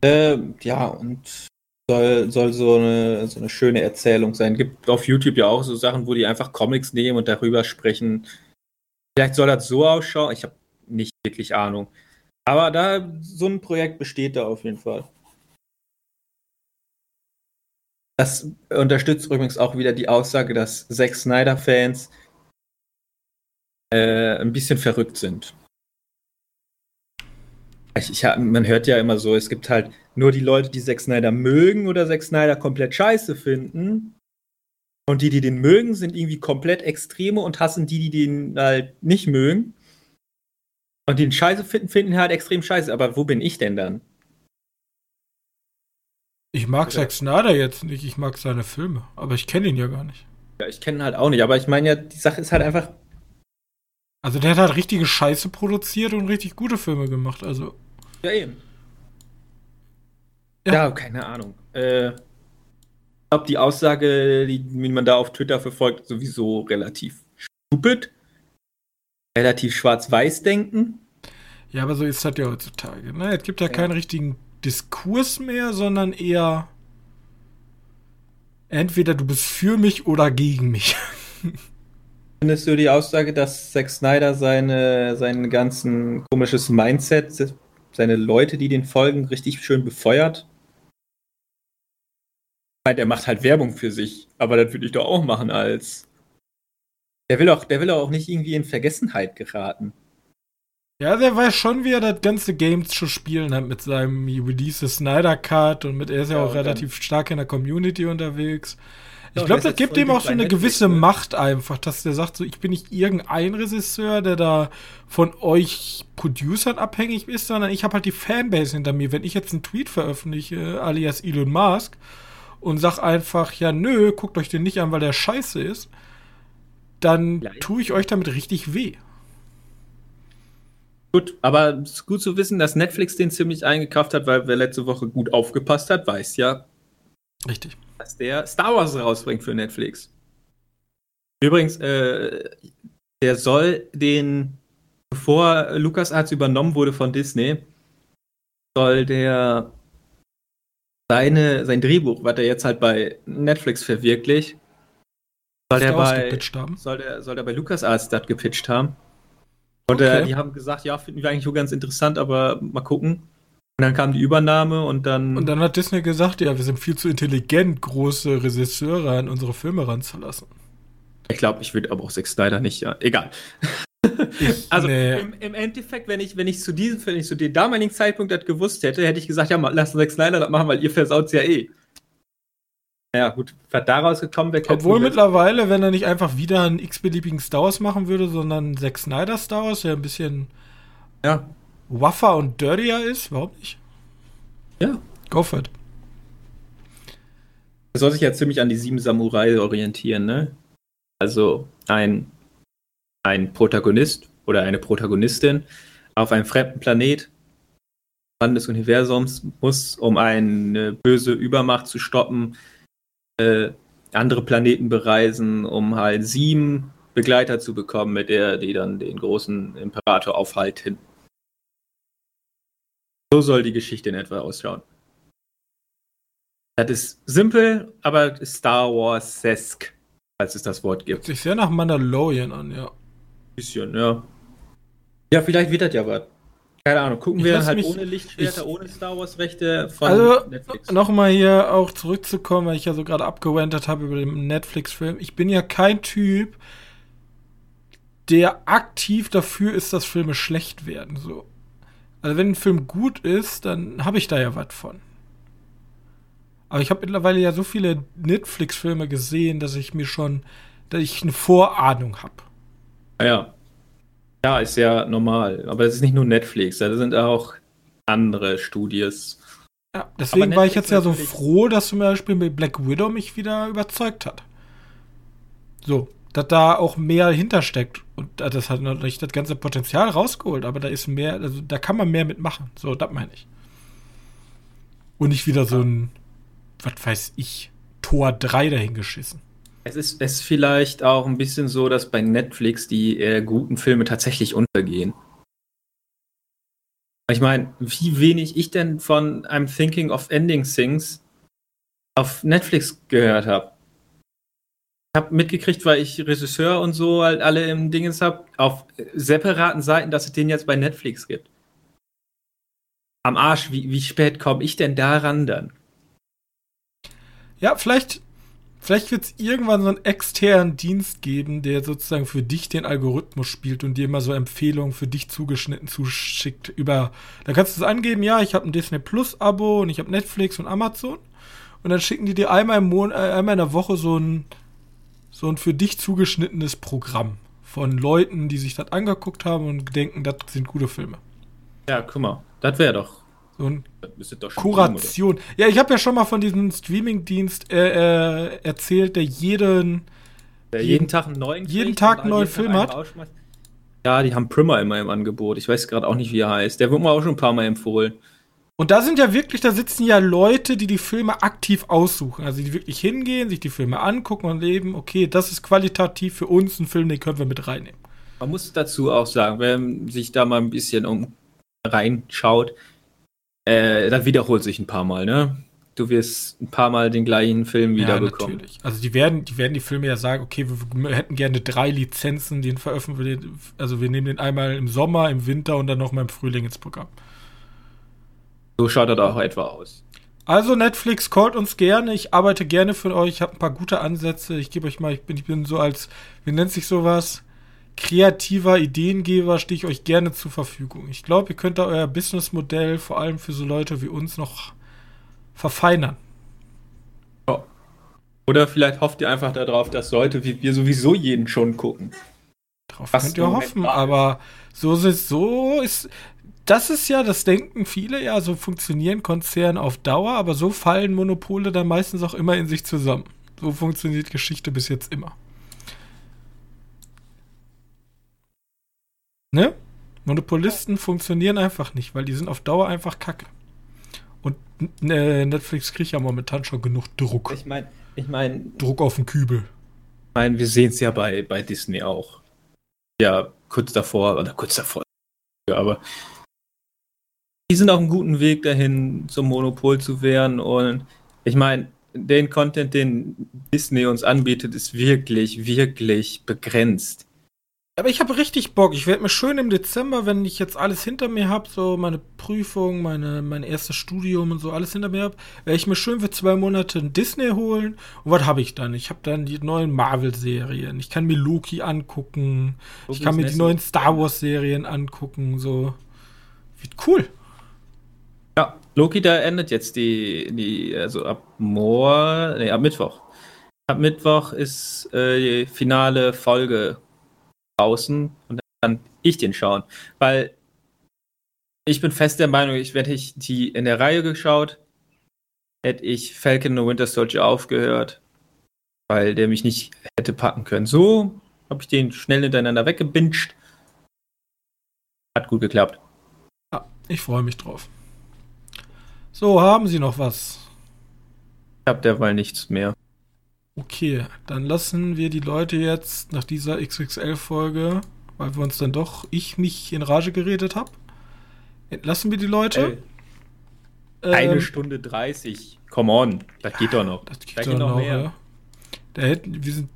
Äh, ja, und soll, soll so, eine, so eine schöne Erzählung sein. Gibt auf YouTube ja auch so Sachen, wo die einfach Comics nehmen und darüber sprechen. Vielleicht soll das so ausschauen. Ich habe nicht wirklich Ahnung. Aber da so ein Projekt besteht da auf jeden Fall. Das unterstützt übrigens auch wieder die Aussage, dass Zack Snyder-Fans äh, ein bisschen verrückt sind. Ich, ich, man hört ja immer so, es gibt halt nur die Leute, die Zack Snyder mögen oder Zack Snyder komplett scheiße finden. Und die, die den mögen, sind irgendwie komplett Extreme und hassen die, die den halt nicht mögen. Und den Scheiße finden, finden halt extrem scheiße. Aber wo bin ich denn dann? Ich mag Zack Snyder jetzt nicht, ich mag seine Filme, aber ich kenne ihn ja gar nicht. Ja, ich kenne ihn halt auch nicht, aber ich meine ja, die Sache ist halt einfach. Also der hat halt richtige Scheiße produziert und richtig gute Filme gemacht, also. Ja, eben. Ja, ja keine Ahnung. Äh, ich glaube, die Aussage, die, die man da auf Twitter verfolgt, sowieso relativ stupid. Relativ schwarz-weiß denken. Ja, aber so ist das ja heutzutage. Ne? Es gibt ja, ja. keinen richtigen Diskurs mehr, sondern eher entweder du bist für mich oder gegen mich. Findest du die Aussage, dass Zack Snyder seine, sein ganzen komisches Mindset, seine Leute, die den folgen, richtig schön befeuert? Der macht halt Werbung für sich, aber das würde ich doch auch machen als. Der will auch, der will auch nicht irgendwie in Vergessenheit geraten. Ja, der weiß schon, wie er das ganze Game zu spielen hat mit seinem Release Snyder Cut und mit er ist ja, ja auch relativ stark in der Community unterwegs. Ich glaube, das gibt ihm auch so eine gewisse? Macht einfach, dass der sagt, so ich bin nicht irgendein Regisseur, der da von euch Producern abhängig ist, sondern ich habe halt die Fanbase hinter mir. Wenn ich jetzt einen Tweet veröffentliche, alias Elon Musk, und sag einfach, ja nö, guckt euch den nicht an, weil der scheiße ist, dann tue ich euch damit richtig weh. Gut, aber es ist gut zu wissen, dass Netflix den ziemlich eingekauft hat, weil wer letzte Woche gut aufgepasst hat, weiß ja. Richtig. Dass der Star Wars rausbringt für Netflix. Übrigens, äh, der soll den, bevor LucasArts übernommen wurde von Disney, soll der seine, sein Drehbuch, was er jetzt halt bei Netflix verwirklicht, soll der, bei, soll der, soll der bei LucasArts das gepitcht haben. Und äh, okay. äh, die haben gesagt, ja, finden wir eigentlich auch ganz interessant, aber mal gucken. Und dann kam die Übernahme und dann. Und dann hat Disney gesagt, ja, wir sind viel zu intelligent, große Regisseure an unsere Filme ranzulassen. Ich glaube, ich würde aber auch Zack Snyder nicht, ja. Egal. also nee. im, im, Endeffekt, wenn ich, wenn ich zu diesem, wenn ich zu dem damaligen Zeitpunkt das gewusst hätte, hätte ich gesagt, ja, lass Zack Snyder das machen, weil ihr versaut ja eh. Ja, gut, was daraus gekommen wäre. Obwohl mittlerweile, wenn er nicht einfach wieder einen x-beliebigen Star Wars machen würde, sondern einen Zack Snyder Star Wars, der ein bisschen ja. Waffer und dirtier ist, warum nicht? Ja. Go for it. Er soll sich ja ziemlich an die sieben Samurai orientieren, ne? Also ein, ein Protagonist oder eine Protagonistin auf einem fremden Planet des Universums muss, um eine böse Übermacht zu stoppen, äh, andere Planeten bereisen, um halt sieben Begleiter zu bekommen, mit der die dann den großen Imperator aufhalten. So soll die Geschichte in etwa ausschauen. Das ist simpel, aber Star Wars-esque, falls es das Wort gibt. Sich sehr nach Mandalorian an, ja. Bisschen, ja. Ja, vielleicht wird das ja was. Keine Ahnung, gucken ich wir halt mich, ohne Lichtschwerter, ich, ohne Star Wars-Rechte von also, Netflix. Nochmal hier auch zurückzukommen, weil ich ja so gerade abgewendet habe über den Netflix-Film. Ich bin ja kein Typ, der aktiv dafür ist, dass Filme schlecht werden. So. Also wenn ein Film gut ist, dann habe ich da ja was von. Aber ich habe mittlerweile ja so viele Netflix-Filme gesehen, dass ich mir schon, dass ich eine Vorahnung habe. Ja. Ja, ist ja normal. Aber es ist nicht nur Netflix, da sind auch andere Studios. Ja, deswegen war ich jetzt ja so froh, dass zum Beispiel mit Black Widow mich wieder überzeugt hat. So, dass da auch mehr hintersteckt. Und das hat natürlich das ganze Potenzial rausgeholt, aber da ist mehr, also da kann man mehr mitmachen. So, das meine ich. Und nicht wieder so ein, was weiß ich, Tor 3 dahingeschissen. Es ist, es ist vielleicht auch ein bisschen so, dass bei Netflix die äh, guten Filme tatsächlich untergehen. Ich meine, wie wenig ich denn von I'm Thinking of Ending Things auf Netflix gehört habe. Habe mitgekriegt, weil ich Regisseur und so halt alle im Dingens habe, auf separaten Seiten, dass es den jetzt bei Netflix gibt. Am Arsch, wie, wie spät komme ich denn daran dann? Ja, vielleicht Vielleicht wird es irgendwann so einen externen Dienst geben, der sozusagen für dich den Algorithmus spielt und dir immer so Empfehlungen für dich zugeschnitten zuschickt. Über, da kannst du es angeben, ja, ich habe ein Disney Plus Abo und ich habe Netflix und Amazon. Und dann schicken die dir einmal im Monat, äh, einmal in der Woche so ein, so ein für dich zugeschnittenes Programm von Leuten, die sich das angeguckt haben und denken, das sind gute Filme. Ja, guck mal, das wäre doch so ein Kuration. Film, ja, ich habe ja schon mal von diesem Streamingdienst äh, äh, erzählt, der jeden der jeden, jeden Tag einen neuen jeden Tag einen neuen Film hat. Ja, die haben Primer immer im Angebot. Ich weiß gerade auch nicht, wie er heißt. Der wird mir auch schon ein paar Mal empfohlen. Und da sind ja wirklich, da sitzen ja Leute, die die Filme aktiv aussuchen. Also die wirklich hingehen, sich die Filme angucken und leben, okay, das ist qualitativ für uns ein Film, den können wir mit reinnehmen. Man muss dazu auch sagen, wenn sich da mal ein bisschen um reinschaut, äh, das wiederholt sich ein paar Mal, ne? Du wirst ein paar Mal den gleichen Film wiederbekommen. Ja, natürlich. Also die werden, die werden die Filme ja sagen, okay, wir, wir hätten gerne drei Lizenzen, den veröffentlichen. Also wir nehmen den einmal im Sommer, im Winter und dann nochmal im Frühling ins Programm. So schaut das auch etwa aus. Also Netflix callt uns gerne. Ich arbeite gerne für euch. Ich habe ein paar gute Ansätze. Ich gebe euch mal, ich bin, ich bin so als, wie nennt sich sowas? Kreativer Ideengeber stehe ich euch gerne zur Verfügung. Ich glaube, ihr könnt da euer Businessmodell vor allem für so Leute wie uns noch verfeinern. Ja. Oder vielleicht hofft ihr einfach darauf, dass Leute wie wir sowieso jeden schon gucken. Darauf könnt ihr hoffen, aber so ist so ist das ist ja, das denken viele, ja, so funktionieren Konzerne auf Dauer, aber so fallen Monopole dann meistens auch immer in sich zusammen. So funktioniert Geschichte bis jetzt immer. Ne? Monopolisten funktionieren einfach nicht, weil die sind auf Dauer einfach kacke. Und äh, Netflix kriegt ja momentan schon genug Druck. Ich meine, ich meine. Druck auf den Kübel. Ich meine, wir sehen es ja bei, bei Disney auch. Ja, kurz davor, oder kurz davor. Aber die sind auf einem guten Weg dahin, zum Monopol zu werden. Und ich meine, den Content, den Disney uns anbietet, ist wirklich, wirklich begrenzt. Aber ich habe richtig Bock. Ich werde mir schön im Dezember, wenn ich jetzt alles hinter mir habe, so meine Prüfung, meine, mein erstes Studium und so alles hinter mir habe, werde ich mir schön für zwei Monate ein Disney holen. Und was habe ich dann? Ich habe dann die neuen Marvel-Serien. Ich kann mir Loki angucken. Loki ich kann mir die neuen Star Wars-Serien angucken. So. Wird cool. Ja, Loki, da endet jetzt die, die also ab morgen, nee, ab Mittwoch. Ab Mittwoch ist äh, die finale Folge draußen und dann kann ich den schauen. Weil ich bin fest der Meinung, ich hätte ich die in der Reihe geschaut, hätte ich Falcon und Winter Soldier aufgehört, weil der mich nicht hätte packen können. So habe ich den schnell hintereinander weggebinged. Hat gut geklappt. Ja, ich freue mich drauf. So, haben Sie noch was? Ich habe derweil nichts mehr. Okay, dann lassen wir die Leute jetzt nach dieser XXL-Folge, weil wir uns dann doch, ich mich in Rage geredet habe, entlassen wir die Leute. Ey, eine ähm, Stunde 30. Come on, das geht doch noch. Das geht, da geht noch, noch mehr. Ja. Da hätten, wir, sind,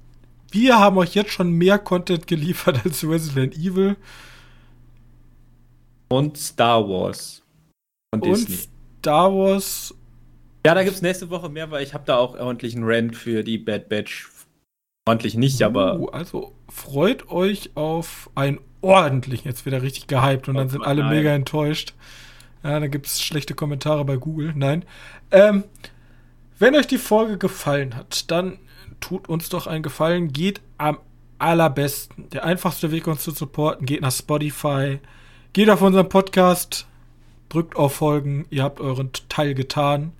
wir haben euch jetzt schon mehr Content geliefert als Resident Evil. Und Star Wars. Und, und Disney. Star Wars. Ja, da gibt es nächste Woche mehr, weil ich habe da auch ordentlichen Rant für die Bad Batch. Ordentlich nicht, uh, aber. Also freut euch auf einen ordentlichen, jetzt wieder richtig gehypt und dann sind alle nein. mega enttäuscht. Ja, da gibt es schlechte Kommentare bei Google. Nein. Ähm, wenn euch die Folge gefallen hat, dann tut uns doch einen Gefallen. Geht am allerbesten. Der einfachste Weg, uns zu supporten, geht nach Spotify. Geht auf unseren Podcast drückt auf Folgen, ihr habt euren Teil getan.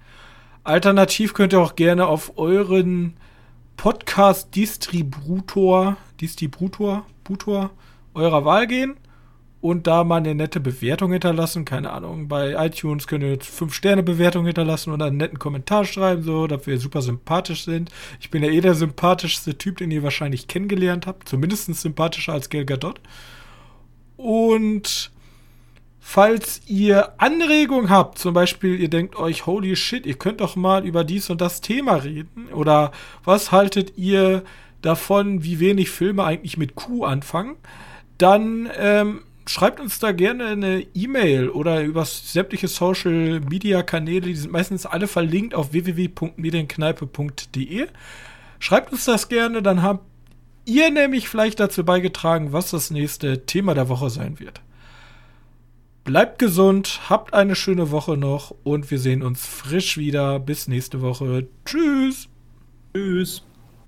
Alternativ könnt ihr auch gerne auf euren Podcast-Distributor, Distributor, Butor eurer Wahl gehen und da mal eine nette Bewertung hinterlassen. Keine Ahnung, bei iTunes könnt ihr jetzt 5-Sterne-Bewertung hinterlassen oder einen netten Kommentar schreiben, so, dass wir super sympathisch sind. Ich bin ja eh der sympathischste Typ, den ihr wahrscheinlich kennengelernt habt. Zumindest sympathischer als Gal Gadot. Und Falls ihr Anregungen habt, zum Beispiel ihr denkt euch, holy shit, ihr könnt doch mal über dies und das Thema reden. Oder was haltet ihr davon, wie wenig Filme eigentlich mit Q anfangen? Dann ähm, schreibt uns da gerne eine E-Mail oder über sämtliche Social Media Kanäle, die sind meistens alle verlinkt auf www.medienkneipe.de. Schreibt uns das gerne, dann habt ihr nämlich vielleicht dazu beigetragen, was das nächste Thema der Woche sein wird. Bleibt gesund, habt eine schöne Woche noch und wir sehen uns frisch wieder. Bis nächste Woche. Tschüss. Tschüss.